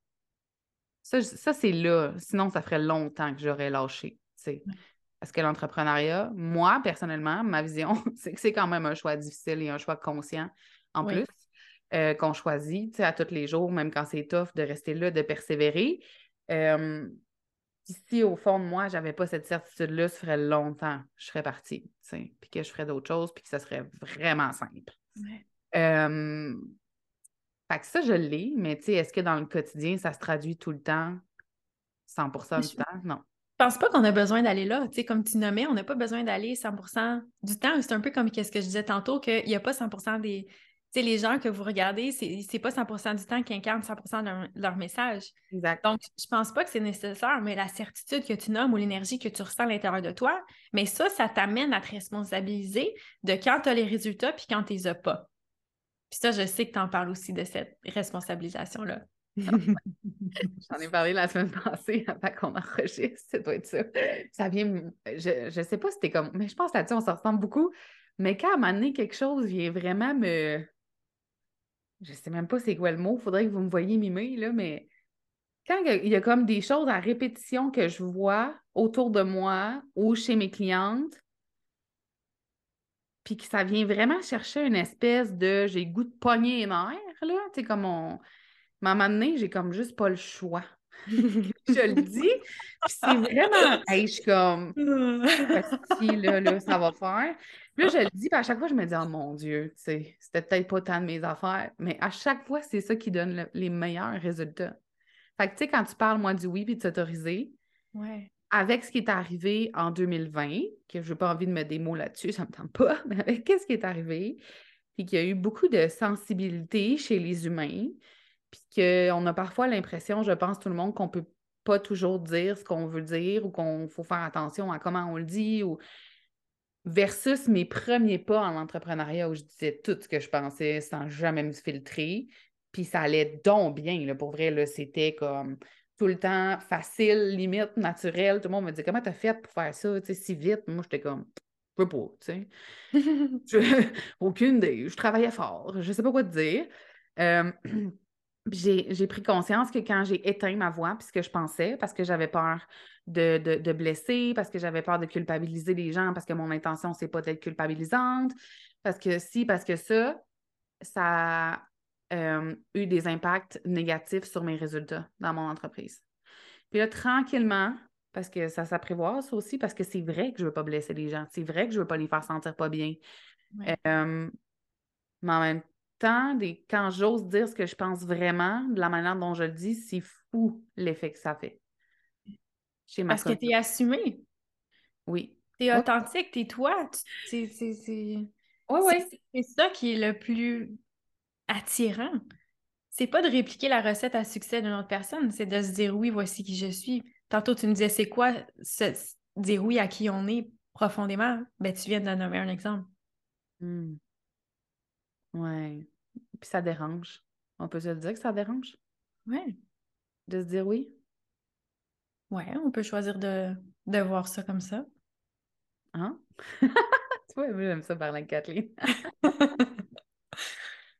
Ça, ça c'est là. Sinon, ça ferait longtemps que j'aurais lâché. tu sais. Parce que l'entrepreneuriat, moi, personnellement, ma vision, c'est que c'est quand même un choix difficile et un choix conscient en Oui. plus euh, qu'on choisit tu sais, à tous les jours, même quand c'est tough, de rester là, de persévérer. Euh, si au fond de moi, j'avais pas cette certitude-là, ça ferait longtemps que je serais partie, tu sais, puis que je ferais d'autres choses, puis que ça serait vraiment simple. Euh, Fait que ça, je l'ai, mais tu sais, est-ce que dans le quotidien, ça se traduit tout le temps, 100% du Je- temps? Non. Je pense pas qu'on a besoin d'aller là. Tu sais, comme tu nommais, on n'a pas besoin d'aller 100% du temps. C'est un peu comme qu'est-ce que je disais tantôt, qu'il n'y a pas 100% des... Tu sais, les gens que vous regardez, c'est c'est pas 100% du temps qui incarnent 100% de leur, leur message. Exact. Donc, je pense pas que c'est nécessaire, mais la certitude que tu nommes ou l'énergie que tu ressens à l'intérieur de toi, mais ça, ça t'amène à te responsabiliser de quand tu as les résultats puis quand tu les as pas. Puis ça, je sais que tu en parles aussi de cette responsabilisation-là. J'en ai parlé la semaine passée avant qu'on enregistre, ça doit être ça. Ça vient, je, je sais pas si c'était comme, mais je pense là-dessus, on se ressemble beaucoup. Mais quand à un moment donné, quelque chose vient vraiment me. Je sais même pas c'est quoi le mot, faudrait que vous me voyiez mimer, là, mais quand il y a comme des choses à répétition que je vois autour de moi ou chez mes clientes, puis que ça vient vraiment chercher une espèce de j'ai goût de pogner les nerfs, là, tu sais, comme on. Mais à un moment donné, j'ai comme juste pas le choix. je le dis, puis c'est vraiment. Hey, je suis comme. Si, là, là, ça va faire. Puis là, je le dis, puis à chaque fois, je me dis, oh mon Dieu, tu sais, c'était peut-être pas tant de mes affaires, mais à chaque fois, c'est ça qui donne le- les meilleurs résultats. Fait que, tu sais, quand tu parles, moi, du oui puis de s'autoriser, Ouais. avec ce qui est arrivé en 2020, que je n'ai pas envie de mettre des mots là-dessus, ça ne me tente pas, mais avec qu'est-ce qui est arrivé, puis qu'il y a eu beaucoup de sensibilité chez les humains, puis qu'on a parfois l'impression, je pense, tout le monde, qu'on peut pas toujours dire ce qu'on veut dire ou qu'on faut faire attention à comment on le dit ou versus mes premiers pas en entrepreneuriat où je disais tout ce que je pensais sans jamais me filtrer. Puis ça allait donc bien, là, pour vrai, là, c'était comme tout le temps facile, limite, naturel. Tout le monde me disait Comment t'as fait pour faire ça tu sais, si vite? Moi, j'étais comme Je peux pas, tu sais. Je- Aucune idée. Je travaillais fort. Je sais pas quoi te dire. Euh, j'ai, pris conscience que quand j'ai éteint ma voix, puis ce que je pensais, parce que j'avais peur de, de, de blesser, parce que j'avais peur de culpabiliser les gens, parce que mon intention, c'est pas d'être culpabilisante, parce que si, parce que ça, ça a euh, eu des impacts négatifs sur mes résultats dans mon entreprise. Puis là, tranquillement, parce que ça s'apprivoise ça aussi, parce que c'est vrai que je veux pas blesser les gens, c'est vrai que je veux pas les faire sentir pas bien. Ouais. Euh, mais en même temps, des, quand j'ose dire ce que je pense vraiment, de la manière dont je le dis, c'est fou l'effet que ça fait. Chez ma Parce que tu es communauté. assumé, Oui. tu es Ouais. authentique, tu es toi. C'est Oui, oui. c'est- ça qui est le plus attirant. C'est pas de répliquer la recette à succès d'une autre personne, c'est de se dire oui, voici qui je suis. Tantôt, tu me disais, c'est quoi se- dire oui à qui on est profondément? Ben, tu viens de nommer un exemple. Hmm. Ouais. Puis ça dérange. On peut se dire que ça dérange? Ouais. de se dire oui? Ouais, on peut choisir de, de voir ça comme ça. Hein? tu vois, moi, j'aime ça parler avec Kathleen.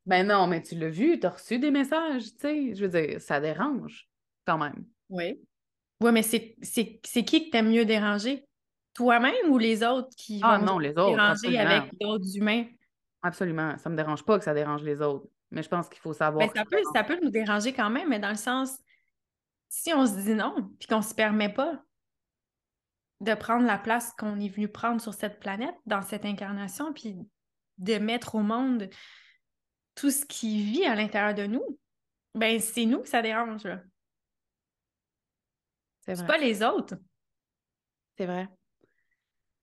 ben non, mais tu l'as vu, tu as reçu des messages, tu sais. Je veux dire, ça dérange quand même. Oui. Ouais, mais c'est qui que t'aimes mieux déranger? Toi-même ou les autres qui Ah vont non, les autres, déranger absolument. avec d'autres humains? Absolument. Ça me dérange pas que ça dérange les autres. Mais je pense qu'il faut savoir. Ben, ça peut, ça peut nous déranger quand même, mais dans le sens, si on se dit non, puis qu'on se permet pas de prendre la place qu'on est venu prendre sur cette planète, dans cette incarnation, puis de mettre au monde tout ce qui vit à l'intérieur de nous, ben c'est nous que ça dérange. C'est pas les autres. C'est vrai.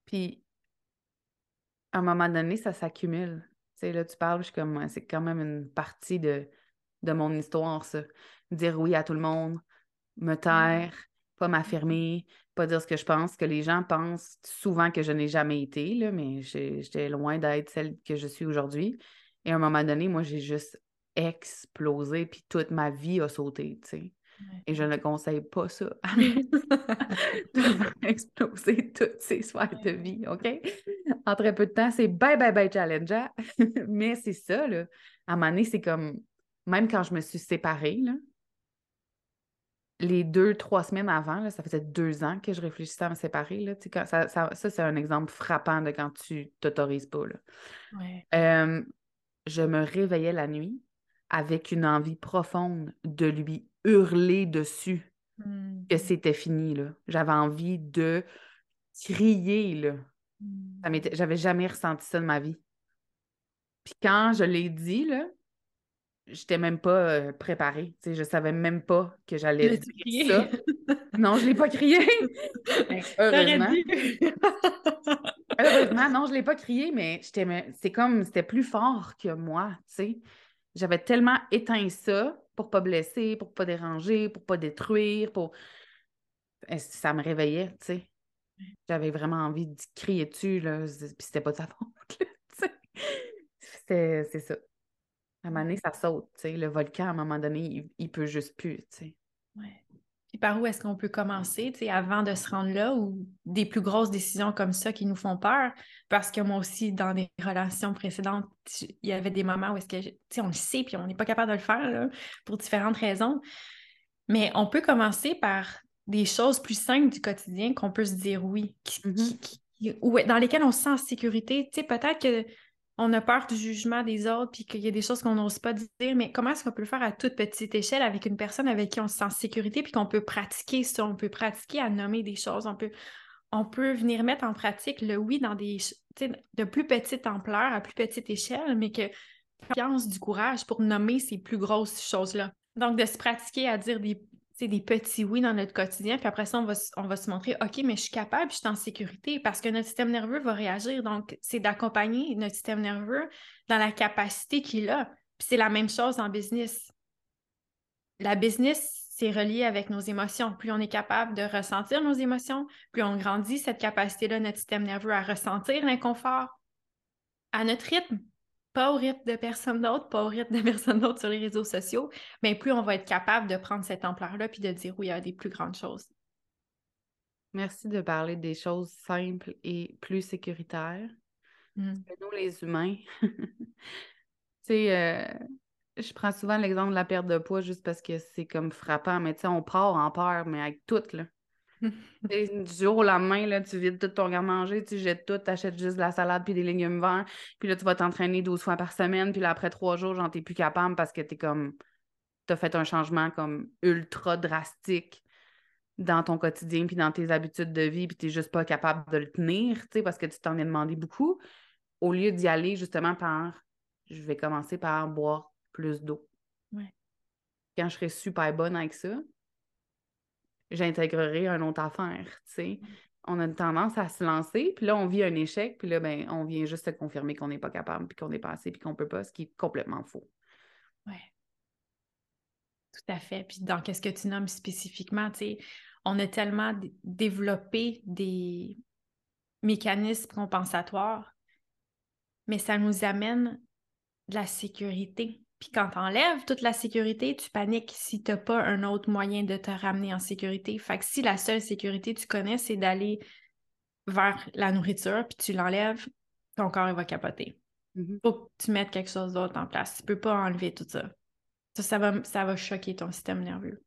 Puis, à un moment donné, ça s'accumule. Tu sais, là, tu parles, je suis comme, c'est quand même une partie de, de mon histoire, ça. Dire oui à tout le monde, me taire, pas m'affirmer, pas dire ce que je pense, que les gens pensent souvent que je n'ai jamais été, là, mais j'étais loin d'être celle que je suis aujourd'hui. Et à un moment donné, moi, j'ai juste explosé, puis toute ma vie a sauté, tu sais. Et je ne conseille pas ça de faire exploser toutes ces sphères de vie, OK? En très peu de temps, c'est bye, bye, bye, challenger. Mais c'est ça, là. À un moment donné, c'est comme, même quand je me suis séparée, là, les deux, trois semaines avant, là, ça faisait deux ans que je réfléchissais à me séparer. Là, quand, ça, ça, c'est un exemple frappant de quand tu t'autorises pas. Là. je me réveillais la nuit avec une envie profonde de lui hurler dessus que mmh. c'était fini. J'avais envie de crier. Là. Mmh. J'avais jamais ressenti ça de ma vie. Puis quand je l'ai dit, là, j'étais même pas euh, préparée. Je je savais même pas que j'allais dire ça. non, je l'ai pas crié. Heureusement. heureusement, non, je l'ai pas crié, mais c'est comme c'était plus fort que moi, J'avais tellement éteint ça pour pas blesser, pour pas déranger, pour pas détruire, pour ça me réveillait, tu sais. J'avais vraiment envie de crier dessus, là, puis c'était pas de sa faute, C'est ça. À un moment donné, ça saute, tu sais. Le volcan, à un moment donné, il, peut juste plus, tu sais. Ouais. Puis par où est-ce qu'on peut commencer, tu sais, avant de se rendre là ou des plus grosses décisions comme ça qui nous font peur? Parce que moi aussi, dans des relations précédentes, il y avait des moments où est-ce que, tu sais, on le sait, puis on n'est pas capable de le faire, là, pour différentes raisons. Mais on peut commencer par des choses plus simples du quotidien qu'on peut se dire oui, mm-hmm. dans lesquelles on se sent en sécurité. Tu sais, peut-être que on a peur du jugement des autres, puis qu'il y a des choses qu'on n'ose pas dire, mais comment est-ce qu'on peut le faire à toute petite échelle avec une personne avec qui on se sent en sécurité, puis qu'on peut pratiquer ça, on peut pratiquer à nommer des choses, on peut, on peut venir mettre en pratique le oui dans des, de plus petite ampleur, à plus petite échelle, mais que confiance du courage pour nommer ces plus grosses choses-là. Donc, de se pratiquer à dire des des petits oui dans notre quotidien, puis après ça, on va, on va se montrer, OK, mais je suis capable, je suis en sécurité, parce que notre système nerveux va réagir. Donc, c'est d'accompagner notre système nerveux dans la capacité qu'il a. Puis c'est la même chose en business. La business, c'est relié avec nos émotions. Plus on est capable de ressentir nos émotions, plus on grandit cette capacité-là, notre système nerveux, à ressentir l'inconfort à notre rythme pas au rythme de personne d'autre, pas au rythme de personne d'autre sur les réseaux sociaux, mais plus on va être capable de prendre cette ampleur-là puis de dire oui, il y a des plus grandes choses. Merci de parler des choses simples et plus sécuritaires. Mmh. Nous, les humains, tu sais, euh, je prends souvent l'exemple de la perte de poids juste parce que c'est comme frappant, mais tu sais, on part en peur, mais avec tout, là du jour au lendemain, là, tu vides tout ton garde-manger, tu jettes tout, tu achètes juste de la salade puis des légumes verts, puis là, tu vas t'entraîner 12 fois par semaine, puis là, après trois jours, j'en t'es plus capable parce que t'es comme. T'as fait un changement comme ultra drastique dans ton quotidien puis dans tes habitudes de vie, puis t'es juste pas capable de le tenir, tu sais, parce que tu t'en as demandé beaucoup, au lieu d'y aller justement par je vais commencer par boire plus d'eau. Quand je serai super bonne avec ça, j'intégrerai un autre affaire, tu sais. On a une tendance à se lancer, puis là, on vit un échec, puis là, ben, on vient juste se confirmer qu'on n'est pas capable, puis qu'on n'est pas assez, puis qu'on peut pas, ce qui est complètement faux. Oui. Tout à fait. Puis dans qu'est-ce que tu nommes spécifiquement, tu sais, on a tellement développé des mécanismes compensatoires, mais ça nous amène de la sécurité. Puis quand t'enlèves toute la sécurité, tu paniques si t'as pas un autre moyen de te ramener en sécurité. Fait que si la seule sécurité que tu connais, c'est d'aller vers la nourriture, puis tu l'enlèves, ton corps il va capoter. Il mm-hmm. Faut que tu mettes quelque chose d'autre en place. Tu peux pas enlever tout ça. Ça, ça va, ça va choquer ton système nerveux.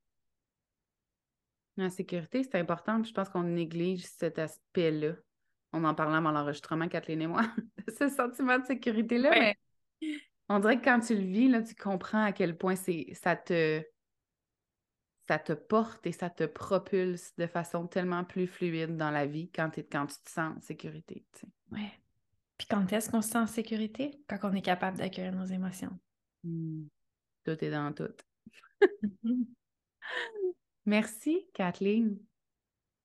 La sécurité, c'est important. Je pense qu'on néglige cet aspect-là. On en parlait avant l'enregistrement, Kathleen et moi, ce sentiment de sécurité-là. Mais on dirait que quand tu le vis, là, tu comprends à quel point c'est ça te ça te porte et ça te propulse de façon tellement plus fluide dans la vie quand, quand tu te sens en sécurité. Tu Ouais. Puis quand est-ce qu'on se sent en sécurité? Quand on est capable d'accueillir nos émotions. Hmm. Tout est dans tout. Merci, Kathleen.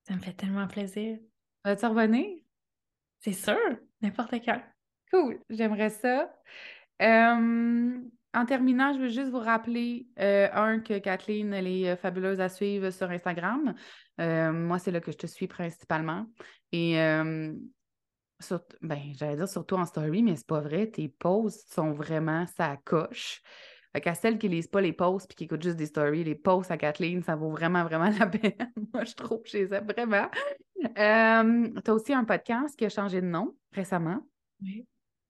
Ça me fait tellement plaisir. Vas-tu revenir? C'est sûr, n'importe quand. Cool, j'aimerais ça. En terminant, je veux juste vous rappeler, euh, un, que Kathleen, elle est euh, fabuleuse à suivre sur Instagram. Euh, moi, c'est là que je te suis principalement. Et ben, j'allais dire surtout en story, mais c'est pas vrai. Tes posts sont vraiment ça coche. Fait qu'à celles qui lisent pas les posts puis qui écoutent juste des stories, les posts à Kathleen, ça vaut vraiment, vraiment la peine. Moi, je trouve chez les vraiment. Euh, tu as aussi un podcast qui a changé de nom récemment. Oui.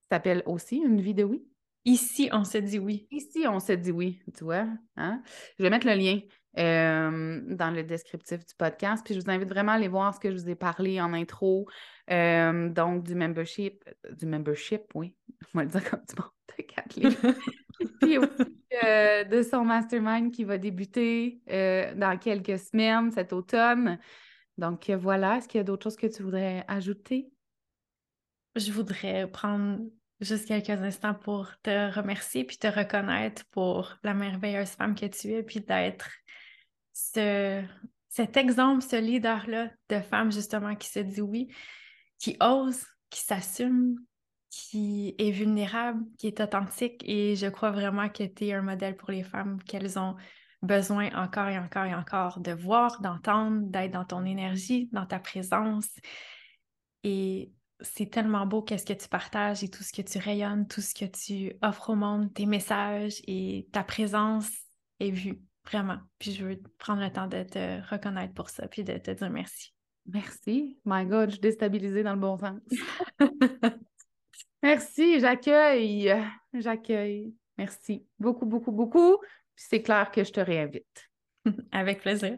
Ça s'appelle aussi Une vie de oui. Ici, on se dit oui. Ici, on se dit oui, tu vois. Hein? Je vais mettre le lien euh, dans le descriptif du podcast. Puis je vous invite vraiment à aller voir ce que je vous ai parlé en intro. Euh, donc, du membership. Du membership, oui. Je vais le dire comme du monde de Kathleen. Puis aussi euh, de son mastermind qui va débuter dans quelques semaines cet automne. Donc voilà, est-ce qu'il y a d'autres choses que tu voudrais ajouter? Je voudrais prendre juste quelques instants pour te remercier puis te reconnaître pour la merveilleuse femme que tu es, puis d'être ce, cet exemple, ce leader-là de femme justement qui se dit oui, qui ose, qui s'assume, qui est vulnérable, qui est authentique. Et je crois vraiment que tu es un modèle pour les femmes, qu'elles ont besoin encore et encore et encore de voir, d'entendre, d'être dans ton énergie, dans ta présence. Et c'est tellement beau qu'est-ce que tu partages et tout ce que tu rayonnes, tout ce que tu offres au monde, tes messages et ta présence est vue, vraiment. Puis je veux prendre le temps de te reconnaître pour ça, puis de te dire merci. Merci. My God, je suis déstabilisée dans le bon sens. merci, j'accueille. J'accueille. Merci beaucoup, beaucoup, beaucoup. Puis c'est clair que je te réinvite. Avec plaisir.